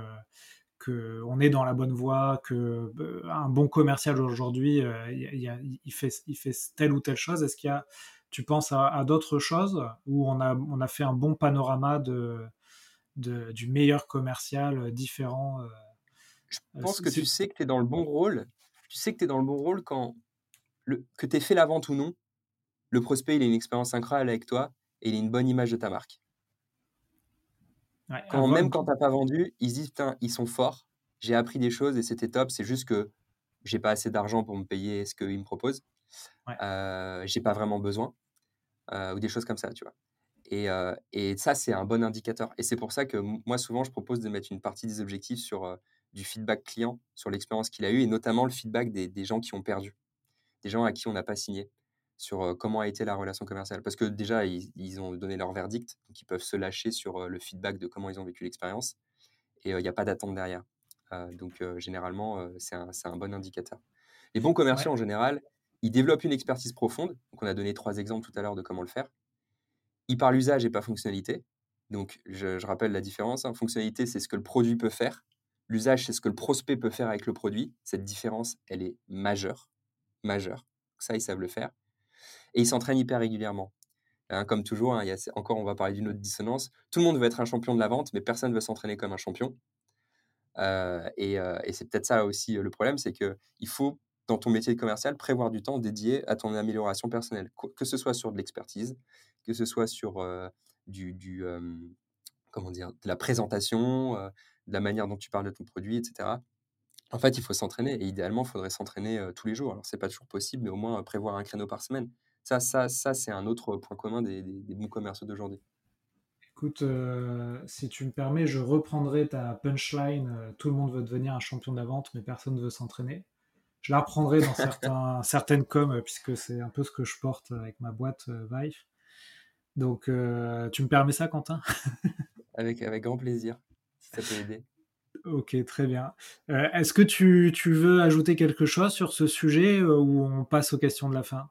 [SPEAKER 1] qu'on est dans la bonne voie, que euh, un bon commercial aujourd'hui, euh, il, fait, il fait telle ou telle chose? Est-ce qu'il y a tu penses à, d'autres choses où on a, on a fait un bon panorama de, du meilleur commercial euh, différent euh,
[SPEAKER 2] Je euh, pense que tu sais que tu es dans le bon rôle. Tu sais que tu es dans le bon rôle quand le, que tu aies fait la vente ou non. Le prospect, il a une expérience incroyable avec toi et il a une bonne image de ta marque. quand, même quand tu n'as pas vendu, ils se disent, ils sont forts, j'ai appris des choses et c'était top, c'est juste que j'ai pas assez d'argent pour me payer ce qu'ils me proposent. Ouais. Euh, j'ai pas vraiment besoin. ou des choses comme ça, tu vois. Et, et ça, c'est un bon indicateur. Et c'est pour ça que moi, souvent, je propose de mettre une partie des objectifs sur du feedback client, sur l'expérience qu'il a eue, et notamment le feedback des, des, gens qui ont perdu, des gens à qui on n'a pas signé, sur comment a été la relation commerciale. Parce que déjà, ils, ils, ont donné leur verdict, donc ils peuvent se lâcher sur le feedback de comment ils ont vécu l'expérience, et il n'y a pas d'attente derrière. donc, généralement, c'est un, un, bon indicateur. Les bons commerciaux, en général, ils développent une expertise profonde. Donc, on a donné trois exemples tout à l'heure de comment le faire. Ils parlent usage et pas fonctionnalité. Donc, je, rappelle la différence. Hein. Fonctionnalité, c'est ce que le produit peut faire. L'usage, c'est ce que le prospect peut faire avec le produit. Cette différence, elle est majeure. Majeure. Ça, ils savent le faire. Et ils s'entraînent hyper régulièrement. Hein, comme toujours, hein, encore, on va parler d'une autre dissonance. Tout le monde veut être un champion de la vente, mais personne ne veut s'entraîner comme un champion. Euh, et, euh, et c'est peut-être ça aussi euh, le problème, c'est qu'il faut dans ton métier de commercial, prévoir du temps dédié à ton amélioration personnelle, que ce soit sur de l'expertise, que ce soit sur du, comment dire, de la présentation, de la manière dont tu parles de ton produit, etc. En fait, il faut s'entraîner et idéalement, il faudrait s'entraîner tous les jours. Alors, c'est pas toujours possible, mais au moins prévoir un créneau par semaine. Ça, ça, ça c'est un autre point commun des, des, bons commerciaux d'aujourd'hui.
[SPEAKER 1] Écoute, si tu me permets, je reprendrai ta punchline. tout le monde veut devenir un champion de la vente, mais personne ne veut s'entraîner je la reprendrai dans certains, (laughs) certaines coms, puisque c'est un peu ce que je porte avec ma boîte euh, Vive. Donc, euh, tu me permets ça, Quentin? (laughs)
[SPEAKER 2] Avec, avec grand plaisir, si ça peut aider.
[SPEAKER 1] Ok, très bien. Euh, est-ce que tu, tu, veux ajouter quelque chose sur ce sujet ou on passe aux questions de la fin?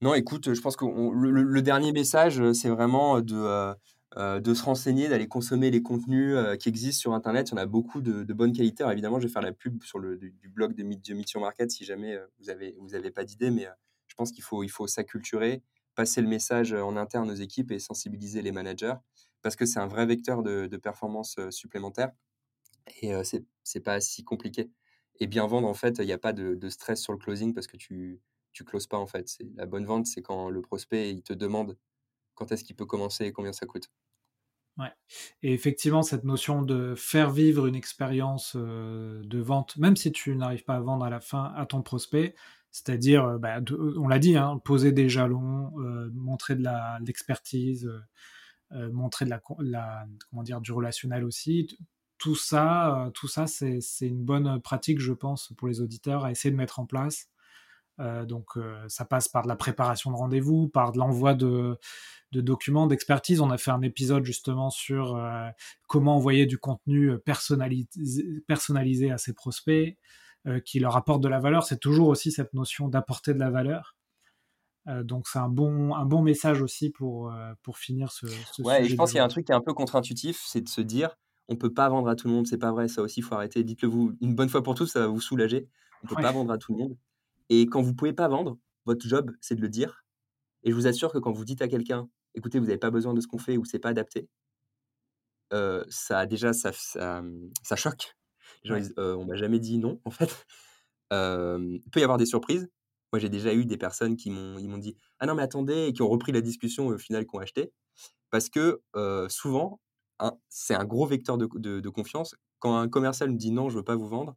[SPEAKER 2] Non, écoute, je pense que le, le, dernier message, c'est vraiment de euh, de se renseigner, d'aller consommer les contenus euh, qui existent sur Internet. Il y en a beaucoup de, bonne qualité. évidemment, je vais faire la pub sur le du, blog de Meet Market si jamais euh, vous avez vous pas d'idée, mais je pense qu'il faut il faut s'acculturer, passer le message en interne aux équipes et sensibiliser les managers parce que c'est un vrai vecteur de, performance supplémentaire et c'est c'est pas si compliqué. Et bien vendre, en fait, il n'y a pas de, stress sur le closing parce que tu tu closes pas en fait. La bonne vente, c'est quand le prospect il te demande quand est-ce qu'il peut commencer et combien ça coûte.
[SPEAKER 1] Ouais. Et effectivement, cette notion de faire vivre une expérience euh, de vente, même si tu n'arrives pas à vendre à la fin à ton prospect, c'est-à-dire, euh, bah, on l'a dit, hein, poser des jalons, euh, montrer de l'expertise, montrer de la, comment dire, du relationnel aussi. Tout ça, tout ça, c'est une bonne pratique, je pense, pour les auditeurs à essayer de mettre en place euh, donc euh, ça passe par de la préparation de rendez-vous, par de l'envoi de, documents d'expertise. On a fait un épisode justement sur euh, comment envoyer du contenu personnalisé, à ses prospects, qui leur apporte de la valeur. C'est toujours aussi cette notion d'apporter de la valeur. donc c'est un bon, un bon message aussi pour, pour finir ce, ce
[SPEAKER 2] ouais, je pense qu'il y a un truc qui est un peu contre-intuitif, c'est de se dire on peut pas vendre à tout le monde, c'est pas vrai, ça aussi il faut arrêter. Dites-le vous une bonne fois pour toutes, ça va vous soulager. On peut pas vendre à tout le monde. Et quand vous ne pouvez pas vendre, votre job, c'est de le dire. Et je vous assure que quand vous dites à quelqu'un, écoutez, vous n'avez pas besoin de ce qu'on fait ou c'est pas adapté, euh, ça déjà, ça, ça, ça, choque. Les gens disent, «Euh, on m'a jamais dit non, (laughs) en fait. il peut y avoir des surprises. Moi, j'ai déjà eu des personnes qui m'ont, ils m'ont dit, ah non, mais attendez, et qui ont repris la discussion au final, qui ont acheté. Parce que souvent, c'est un gros vecteur de, de, de, confiance. Quand un commercial me dit non, je veux pas vous vendre,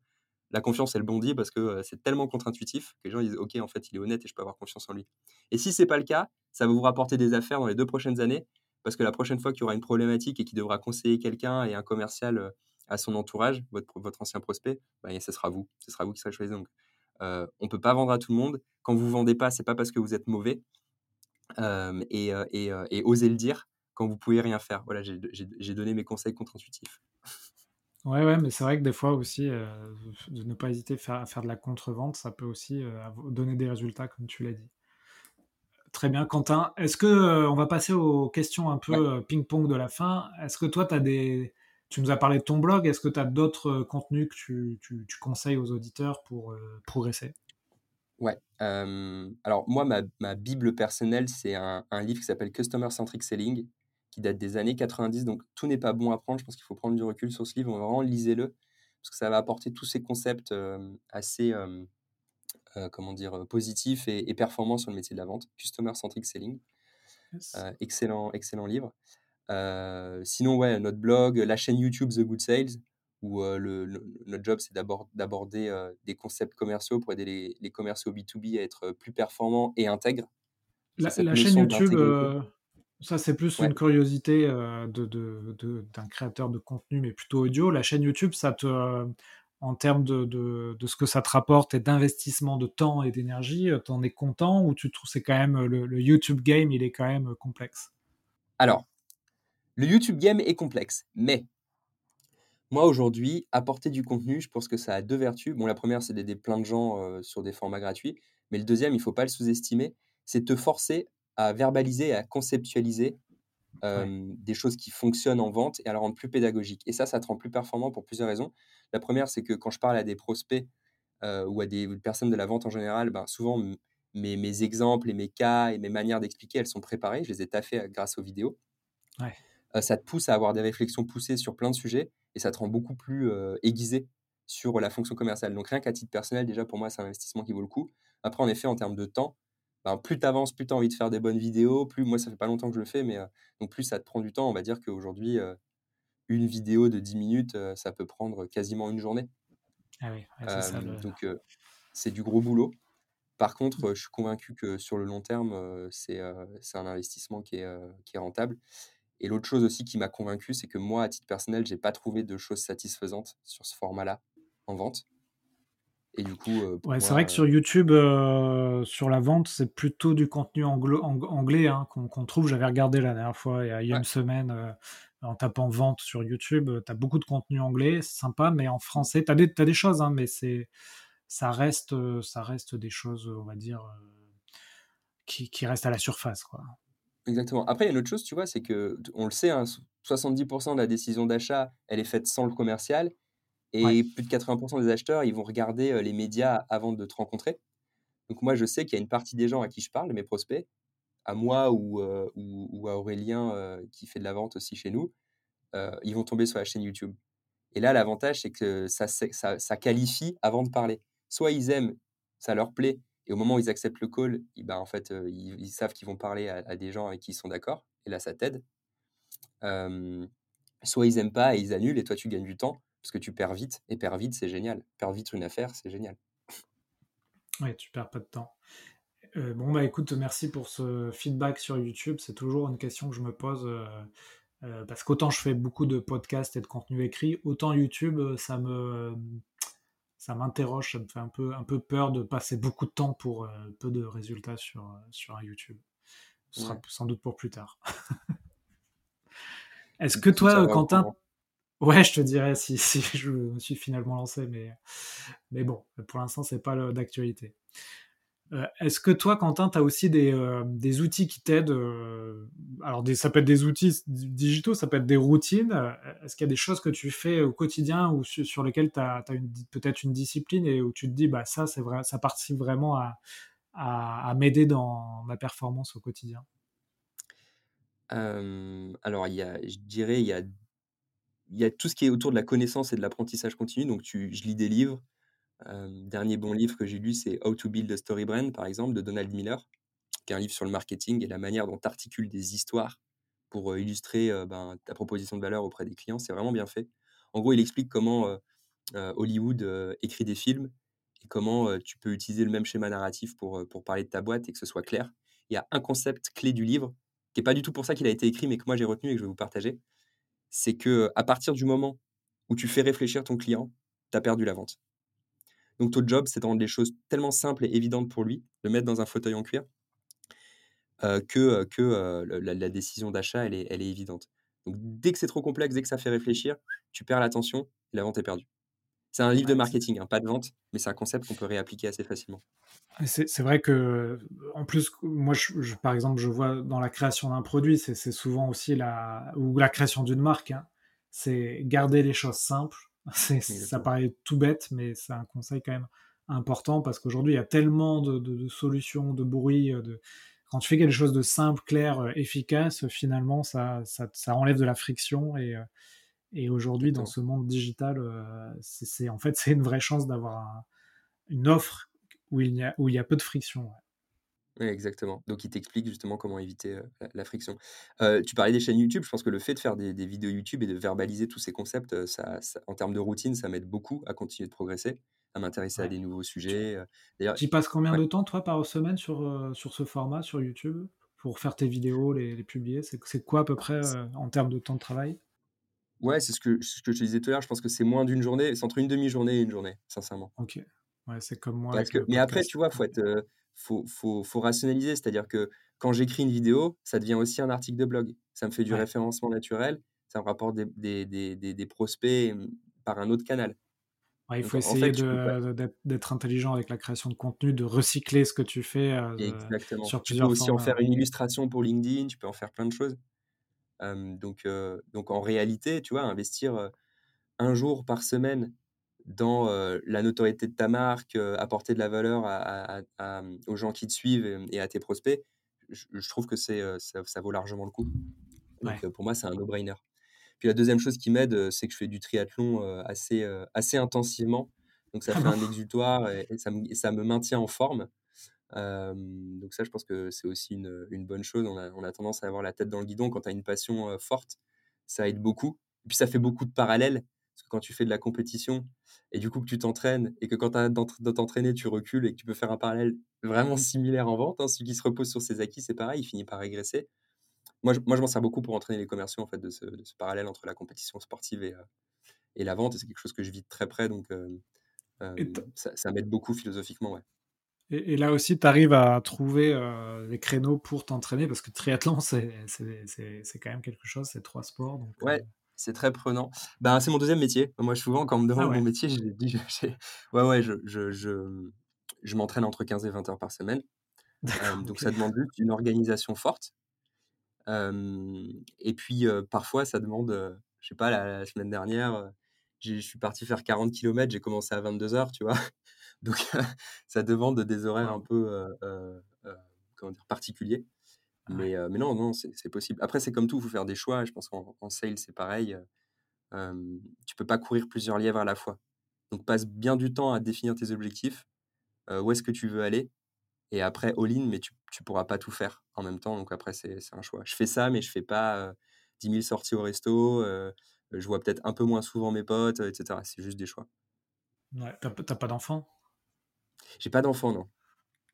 [SPEAKER 2] la confiance, elle bondit parce que c'est tellement contre-intuitif que les gens disent Ok, en fait, il est honnête et je peux avoir confiance en lui. Et si c'est pas le cas, ça va vous rapporter des affaires dans les deux prochaines années parce que la prochaine fois qu'il y aura une problématique et qu'il devra conseiller quelqu'un et un commercial à son entourage, votre, votre ancien prospect, bah, ce sera vous. Ce sera vous qui serez choisi. Donc, on peut pas vendre à tout le monde. Quand vous vendez pas, c'est pas parce que vous êtes mauvais. et, et, et osez le dire quand vous pouvez rien faire. Voilà, j'ai donné mes conseils contre-intuitifs.
[SPEAKER 1] Ouais, ouais, mais c'est vrai que des fois aussi, euh, de ne pas hésiter à faire, de la contre-vente, ça peut aussi euh, donner des résultats, comme tu l'as dit. Très bien, Quentin. Est-ce que euh, on va passer aux questions un peu ping-pong de la fin Est-ce que toi, tu as des. Tu nous as parlé de ton blog, est-ce que tu as d'autres contenus que tu, tu, conseilles aux auditeurs pour progresser?
[SPEAKER 2] Ouais. alors, moi, ma, ma Bible personnelle, c'est un, un livre qui s'appelle Customer Centric Selling qui date des années 90. Donc tout n'est pas bon à prendre. Je pense qu'il faut prendre du recul sur ce livre. Vraiment, lisez-le parce que ça va apporter tous ces concepts assez, comment dire, positifs et, performants sur le métier de la vente. Customer centric selling. excellent, excellent livre. sinon, ouais, notre blog, la chaîne YouTube The Good Sales, où le, notre job, c'est d'aborder des concepts commerciaux pour aider les, commerciaux B2B à être plus performants et intègres.
[SPEAKER 1] La, chaîne YouTube, ça c'est plus une curiosité d'un de, créateur de contenu, mais plutôt audio. La chaîne YouTube, ça te, en termes de, ce que ça te rapporte et d'investissement de temps et d'énergie, t'en es content ou tu trouves c'est quand même le, le YouTube game, il est quand même complexe?
[SPEAKER 2] Alors, le YouTube game est complexe, mais moi, aujourd'hui, apporter du contenu, je pense que ça a deux vertus. Bon, la première, c'est d'aider plein de gens sur des formats gratuits. Mais le deuxième, il ne faut pas le sous-estimer, c'est te forcer à verbaliser et à conceptualiser des choses qui fonctionnent en vente et à le rendre plus pédagogique. Et ça, ça te rend plus performant pour plusieurs raisons. La première, c'est que quand je parle à des prospects ou à des personnes de la vente en général, ben, souvent, mes, mes, exemples et mes cas et mes manières d'expliquer, elles sont préparées. Je les ai taffées grâce aux vidéos. ça te pousse à avoir des réflexions poussées sur plein de sujets et ça te rend beaucoup plus aiguisé sur la fonction commerciale. Donc rien qu'à titre personnel, déjà pour moi, c'est un investissement qui vaut le coup. Après, en effet, en termes de temps, ben, plus tu avances, plus tu as envie de faire des bonnes vidéos, plus moi, ça fait pas longtemps que je le fais, mais donc plus ça te prend du temps. On va dire qu'aujourd'hui, une vidéo de 10 minutes, ça peut prendre quasiment une journée.
[SPEAKER 1] Ah oui, c'est ça.
[SPEAKER 2] Donc c'est du gros boulot. Par contre, je suis convaincu que sur le long terme, c'est un investissement qui est, qui est rentable. Et l'autre chose aussi qui m'a convaincu, c'est que moi, à titre personnel, j'ai pas trouvé de choses satisfaisantes sur ce format-là en vente. Et du coup,
[SPEAKER 1] euh, c'est vrai que sur YouTube, euh, sur la vente, c'est plutôt du contenu anglais hein, qu'on trouve. J'avais regardé la dernière fois, il y a, une semaine, euh, en tapant vente sur YouTube, tu as beaucoup de contenu anglais, c'est sympa, mais en français, tu as, des choses, hein, mais ça reste, ça reste des choses, on va dire, qui, qui restent à la surface. Quoi.
[SPEAKER 2] Exactement. Après, il y a une autre chose, tu vois, c'est que, on le sait, 70% hein, de la décision d'achat, elle est faite sans le commercial. Et plus de 80% des acheteurs, ils vont regarder les médias avant de te rencontrer. Donc moi, je sais qu'il y a une partie des gens à qui je parle, mes prospects, à moi ou, ou, à Aurélien qui fait de la vente aussi chez nous, ils vont tomber sur la chaîne YouTube. Et là, l'avantage, c'est que ça, ça, ça, qualifie avant de parler. Soit ils aiment, ça leur plaît, et au moment où ils acceptent le call, ben, en fait, ils, savent qu'ils vont parler à, des gens avec qui ils sont d'accord. Et là, ça t'aide. soit ils n'aiment pas et ils annulent, et toi, tu gagnes du temps parce que tu perds vite. Et perds vite, c'est génial. Perdre vite une affaire, c'est génial.
[SPEAKER 1] Oui, tu perds pas de temps. bon, bah écoute, merci pour ce feedback sur YouTube. C'est toujours une question que je me pose. parce qu'autant je fais beaucoup de podcasts et de contenu écrit, autant YouTube, ça me ça m'interroge, ça me fait un peu, un peu peur de passer beaucoup de temps pour euh, peu de résultats sur, euh, sur un YouTube. Ce sera sans doute pour plus tard. (laughs) Est-ce que toi, Quentin, ouais, je te dirais (laughs) si, je me suis finalement lancé, mais, mais bon, pour l'instant, c'est pas d'actualité. Euh, est-ce que toi, Quentin, tu as aussi des, euh, des, outils qui t'aident euh, Alors, ça peut être des outils digitaux, ça peut être des routines. Est-ce qu'il y a des choses que tu fais au quotidien ou sur, lesquelles tu as, peut-être une discipline et où tu te dis, bah, ça, ça participe vraiment à, à, m'aider dans ma performance au quotidien?
[SPEAKER 2] Alors, y a, je dirais, il y a, il y a tout ce qui est autour de la connaissance et de l'apprentissage continu. Donc, tu, je lis des livres, dernier bon livre que j'ai lu, c'est How to Build a Story Brand, par exemple, de Donald Miller, qui est un livre sur le marketing et la manière dont tu articules des histoires pour illustrer ben, ta proposition de valeur auprès des clients. C'est vraiment bien fait. En gros, il explique comment Hollywood écrit des films et comment tu peux utiliser le même schéma narratif pour, pour parler de ta boîte et que ce soit clair. Il y a un concept clé du livre, qui n'est pas du tout pour ça qu'il a été écrit, mais que moi j'ai retenu et que je vais vous partager. C'est que à partir du moment où tu fais réfléchir ton client, tu as perdu la vente. Donc, ton job, c'est de rendre les choses tellement simples et évidentes pour lui, de mettre dans un fauteuil en cuir, que, que la, décision d'achat, elle est, elle est évidente. Donc, dès que c'est trop complexe, dès que ça fait réfléchir, tu perds l'attention la vente est perdue. C'est un livre de marketing, hein, pas de vente, mais c'est un concept qu'on peut réappliquer assez facilement.
[SPEAKER 1] C'est vrai que, en plus, moi, je, par exemple, je vois dans la création d'un produit, c'est souvent aussi la, ou la création d'une marque, hein, c'est garder les choses simples, (laughs) ça paraît tout bête, mais c'est un conseil quand même important parce qu'aujourd'hui, il y a tellement de, solutions, de bruit. Euh, de... Quand tu fais quelque chose de simple, clair, euh, efficace, finalement, ça, ça, enlève de la friction. Et, euh, et aujourd'hui, dans ce monde digital, c'est en fait c'est une vraie chance d'avoir une offre où il, y a, où il y a peu de friction.
[SPEAKER 2] Oui, exactement. Donc, il t'explique justement comment éviter la, la, friction. Euh, tu parlais des chaînes YouTube. Je pense que le fait de faire des, des vidéos YouTube et de verbaliser tous ces concepts, ça, ça en termes de routine, ça m'aide beaucoup à continuer de progresser, à m'intéresser à des nouveaux sujets.
[SPEAKER 1] D'ailleurs, tu passes combien de temps, toi, par semaine sur, sur ce format, sur YouTube, pour faire tes vidéos, les, les publier? C'est quoi à peu près en termes de temps de travail?
[SPEAKER 2] Ouais, c'est ce que, ce que je te disais tout à l'heure. Je pense que c'est moins d'une journée. C'est entre une demi-journée et une journée, sincèrement.
[SPEAKER 1] Ok. Ouais, c'est comme moi.
[SPEAKER 2] Parce que, mais après, tu vois, faut être, faut, faut, faut rationaliser. C'est-à-dire que quand j'écris une vidéo, ça devient aussi un article de blog. Ça me fait du référencement naturel. Ça me rapporte des, des, des, des, prospects mmh, par un autre canal.
[SPEAKER 1] il faut essayer d'être intelligent avec la création de contenu, de recycler ce que tu fais euh,
[SPEAKER 2] Exactement. sur Tu peux aussi en faire une illustration pour LinkedIn, tu peux en faire plein de choses. Donc, donc en réalité, tu vois, investir un jour par semaine dans la notoriété de ta marque, apporter de la valeur mmh, aux gens qui te suivent et, à tes prospects, je, trouve que c'est, ça, vaut largement le coup. Donc pour moi, c'est un no-brainer. Puis la deuxième chose qui m'aide, c'est que je fais du triathlon assez, assez intensivement. Donc ça ah fait un exutoire et, ça, me, ça, me, maintient en forme. Donc ça, je pense que c'est aussi une, une bonne chose. On a, on a, tendance à avoir la tête dans le guidon quand tu as une passion forte. Ça aide beaucoup. Et puis ça fait beaucoup de parallèles. Parce que quand tu fais de la compétition et du coup que tu t'entraînes et que quand tu as t'entraîner, tu recules et que tu peux faire un parallèle vraiment similaire en vente, hein, celui qui se repose sur ses acquis, c'est pareil, il finit par régresser. Moi, je, moi, je m'en sers beaucoup pour entraîner les commerciaux en fait, de, ce, parallèle entre la compétition sportive et, euh, et la vente. Et c'est quelque chose que je vis de très près, donc euh, euh, ça, m'aide beaucoup philosophiquement. Ouais.
[SPEAKER 1] Et, là aussi, tu arrives à trouver les créneaux pour t'entraîner parce que triathlon, c'est quand même quelque chose, c'est trois sports. Donc,
[SPEAKER 2] ouais, c'est très prenant. Ben, c'est mon deuxième métier. Moi, souvent, quand on me demande ah mon métier, je dis, (laughs) ouais, ouais, je, je, je, je m'entraîne entre 15 et 20 heures par semaine. donc, ça demande juste une organisation forte. et puis, parfois, ça demande, je sais pas, la, semaine dernière, je suis parti faire 40 km, j'ai commencé à 22 heures, tu vois. (laughs) donc, (laughs) ça demande des horaires un peu comment dire, particuliers. Mais, mais non, non, c'est possible. Après, c'est comme tout, il faut faire des choix. Je pense qu'en en sales, c'est pareil. Euh, tu peux pas courir plusieurs lièvres à la fois. Donc, passe bien du temps à définir tes objectifs, où est-ce que tu veux aller. Et après, all-in, mais tu ne pourras pas tout faire en même temps. Donc, après, c'est un choix. Je fais ça, mais je fais pas 10 000 sorties au resto. Je vois peut-être un peu moins souvent mes potes, etc. C'est juste des choix.
[SPEAKER 1] Ouais, T'as pas d'enfant
[SPEAKER 2] J'ai pas d'enfant, non.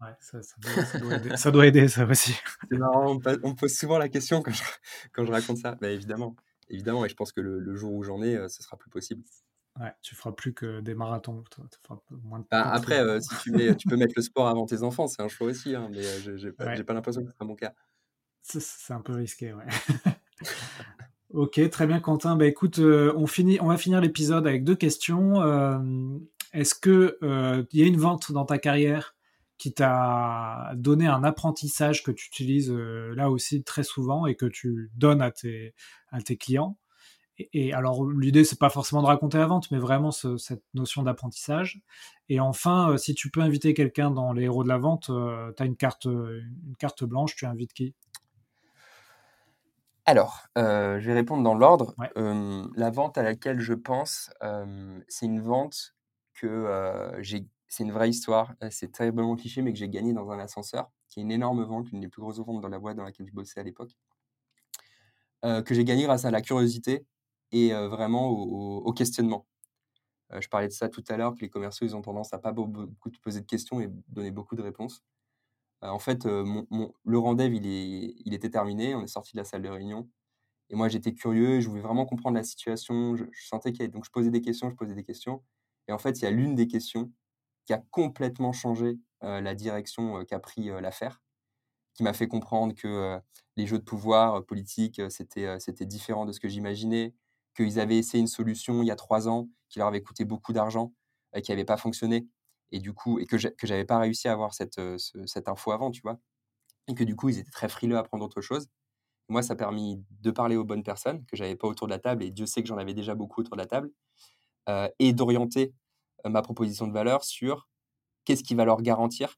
[SPEAKER 1] Ouais, ça, ça, doit, aider, ça, doit, aider, ça aussi. (laughs)
[SPEAKER 2] C'est marrant, on me pose souvent la question quand je, quand je raconte ça. Mais évidemment, évidemment, et je pense que le, jour où j'en ai, euh, ce sera plus possible.
[SPEAKER 1] Ouais, tu feras plus que des marathons.
[SPEAKER 2] Bah, après, euh, si tu, mets, tu peux mettre le sport avant tes enfants, c'est un choix aussi, hein, mais euh, j'ai pas, pas l'impression que ce sera mon cas.
[SPEAKER 1] C'est un peu risqué, ouais. (laughs) ok, très bien, Quentin. Bah, écoute, on, finit, on va finir l'épisode avec deux questions. Est-ce qu'il il y a une vente dans ta carrière qui t'a donné un apprentissage que tu utilises euh, là aussi très souvent et que tu donnes à tes, clients? Et, alors, l'idée, c'est pas forcément de raconter la vente, mais vraiment cette notion d'apprentissage. Et enfin, euh, si tu peux inviter quelqu'un dans les héros de la vente, euh, tu as une carte blanche, tu invites qui?
[SPEAKER 2] Alors, je vais répondre dans l'ordre. la vente à laquelle je pense, c'est une vente que j'ai c'est une vraie histoire. C'est terriblement cliché, mais que j'ai gagné dans un ascenseur, qui est une énorme vente, l'une des plus grosses ventes dans la boîte dans laquelle je bossais à l'époque. que j'ai gagné grâce à la curiosité et vraiment au, questionnement. je parlais de ça tout à l'heure, que les commerciaux, ils ont tendance à pas beaucoup te poser de questions et donner beaucoup de réponses. En fait, le rendez-vous, il, était terminé, on est sorti de la salle de réunion. Et moi, j'étais curieux, je voulais vraiment comprendre la situation. Je, sentais qu'il y avait... Donc, je posais des questions, je posais des questions. Et en fait, il y a l'une des questions qui a complètement changé la direction qu'a pris l'affaire, qui m'a fait comprendre que les jeux de pouvoir politiques, c'était, c'était différent de ce que j'imaginais, qu'ils avaient essayé une solution il y a trois ans qui leur avait coûté beaucoup d'argent, qui n'avait pas fonctionné, et du coup, et que je n'avais pas réussi à avoir cette, cette info avant, tu vois, et que du coup, ils étaient très frileux à prendre autre chose. Moi, ça a permis de parler aux bonnes personnes que j'avais pas autour de la table, et Dieu sait que j'en avais déjà beaucoup autour de la table, et d'orienter ma proposition de valeur sur qu'est-ce qui va leur garantir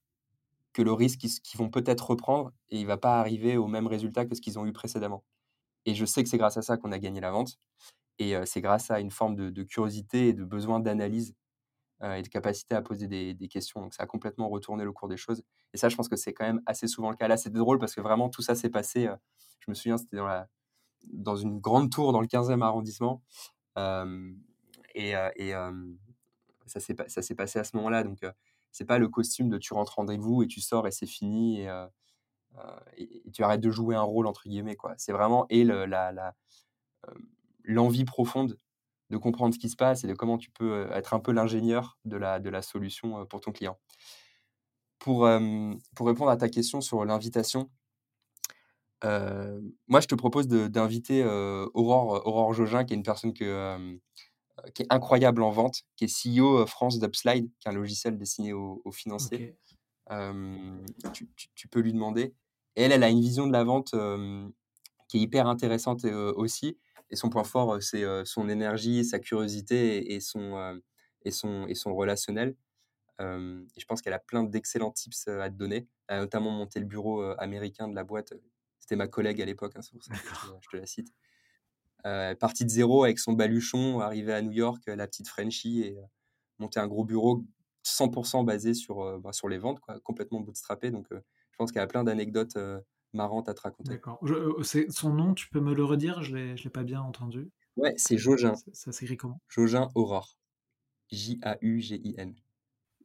[SPEAKER 2] que le risque qu'ils vont peut-être reprendre et il va pas arriver au même résultat que ce qu'ils ont eu précédemment. Et je sais que c'est grâce à ça qu'on a gagné la vente. Et c'est grâce à une forme de, curiosité et de besoin d'analyse et de capacité à poser des, questions. Donc ça a complètement retourné le cours des choses. Et ça, je pense que c'est quand même assez souvent le cas. Là, c'était drôle parce que vraiment tout ça s'est passé. je me souviens, c'était dans, une grande tour dans le 15e arrondissement. et, et ça s'est passé à ce moment-là. Donc c'est pas le costume de tu rentres rendez-vous et tu sors et c'est fini. Et, tu arrêtes de jouer un rôle entre guillemets quoi. C'est vraiment et le, la, l'envie profonde de comprendre ce qui se passe et de comment tu peux être un peu l'ingénieur de la, de la solution pour ton client. Pour, pour répondre à ta question sur l'invitation, moi je te propose d'inviter Aurore, Aurore Jogin, qui est une personne que, qui est incroyable en vente, qui est CEO France d'Upslide, qui est un logiciel destiné aux, financiers. Tu, tu, peux lui demander. Et elle, elle a une vision de la vente qui est hyper intéressante aussi. Et son point fort, c'est son énergie, sa curiosité et son, et son, et son relationnel. et je pense qu'elle a plein d'excellents tips à te donner. Elle a notamment monté le bureau américain de la boîte. C'était ma collègue à l'époque, hein, c'est pour ça que je te la cite. Euh, partie de zéro avec son baluchon, arrivé à New York, la petite Frenchie, et monter un gros bureau 100% basé sur, bah, sur les ventes, quoi, complètement bootstrappé. Donc, je pense qu'il y a plein d'anecdotes marrante à te raconter.
[SPEAKER 1] D'accord. Euh, son nom, tu peux me le redire? Je ne l'ai pas bien entendu.
[SPEAKER 2] Ouais, c'est Jogin.
[SPEAKER 1] Ça, s'écrit comment?
[SPEAKER 2] Jogin Aurore. J-A-U-G-I-N.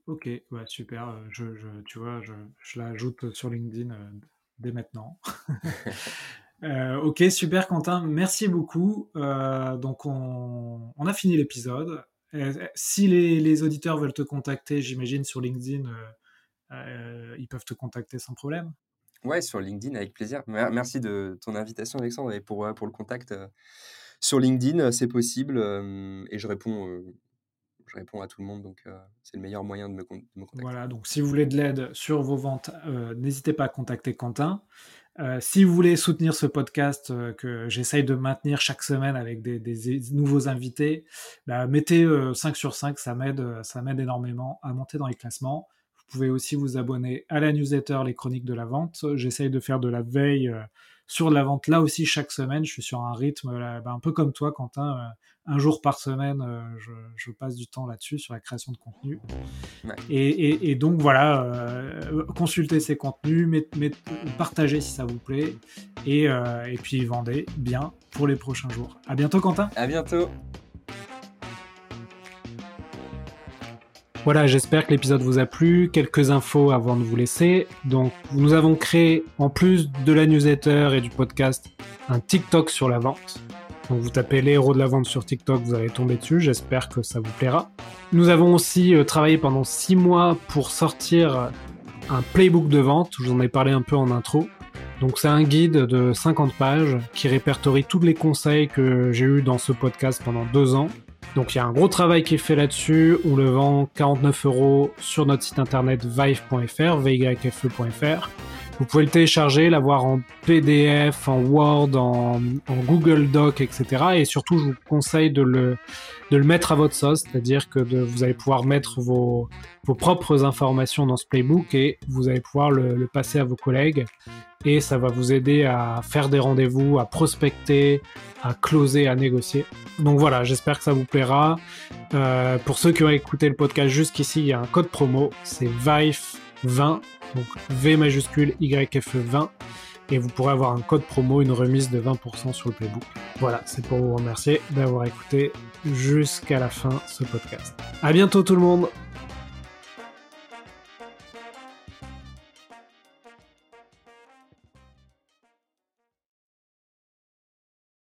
[SPEAKER 1] Ok, ouais, super. Euh, je, je, tu vois, je, je l'ajoute sur LinkedIn euh, dès maintenant. (laughs) ok, super Quentin, merci beaucoup. donc on, on, a fini l'épisode. si les, les, auditeurs veulent te contacter, j'imagine sur LinkedIn, ils peuvent te contacter sans problème.
[SPEAKER 2] Ouais, sur LinkedIn, avec plaisir. Merci de ton invitation, Alexandre, et pour, pour le contact. Sur LinkedIn, c'est possible, et je réponds, à tout le monde, donc c'est le meilleur moyen de me, contacter.
[SPEAKER 1] Voilà, donc si vous voulez de l'aide sur vos ventes, n'hésitez pas à contacter Quentin. si vous voulez soutenir ce podcast que j'essaye de maintenir chaque semaine avec des, nouveaux invités, bah, mettez 5 sur 5, ça m'aide, ça m'aide énormément à monter dans les classements. Vous pouvez aussi vous abonner à la newsletter Les Chroniques de la Vente. J'essaye de faire de la veille euh, sur la vente là aussi chaque semaine. Je suis sur un rythme ben, un peu comme toi, Quentin. Euh, un jour par semaine, euh, je, passe du temps là-dessus sur la création de contenu. Et, donc voilà, consultez ces contenus, partagez si ça vous plaît, et, et puis vendez bien pour les prochains jours. À bientôt, Quentin.
[SPEAKER 2] À bientôt.
[SPEAKER 1] Voilà, j'espère que l'épisode vous a plu. Quelques infos avant de vous laisser. Donc, nous avons créé, en plus de la newsletter et du podcast, un TikTok sur la vente. Donc, vous tapez les héros de la vente sur TikTok, vous allez tomber dessus. J'espère que ça vous plaira. Nous avons aussi euh, travaillé pendant six mois pour sortir un playbook de vente. Je vous en ai parlé un peu en intro. Donc, c'est un guide de 50 pages qui répertorie tous les conseils que j'ai eus dans ce podcast pendant deux ans donc il y a un gros travail qui est fait là-dessus. On le vend 49 euros sur notre site internet vive.fr, vyfe.fr. Vous pouvez le télécharger, l'avoir en PDF, en Word, en, Google Doc, etc. Et surtout, je vous conseille de le, de le mettre à votre sauce, c'est-à-dire que vous allez pouvoir mettre vos, vos propres informations dans ce playbook et vous allez pouvoir le, passer à vos collègues. Et ça va vous aider à faire des rendez-vous, à prospecter, à closer, à négocier. Donc voilà, j'espère que ça vous plaira. Euh, pour ceux qui ont écouté le podcast jusqu'ici, il y a un code promo, c'est VIFE20, donc V majuscule YFE20, et vous pourrez avoir un code promo, une remise de 20% sur le playbook. Voilà, c'est pour vous remercier d'avoir écouté jusqu'à la fin ce podcast. À bientôt tout le monde!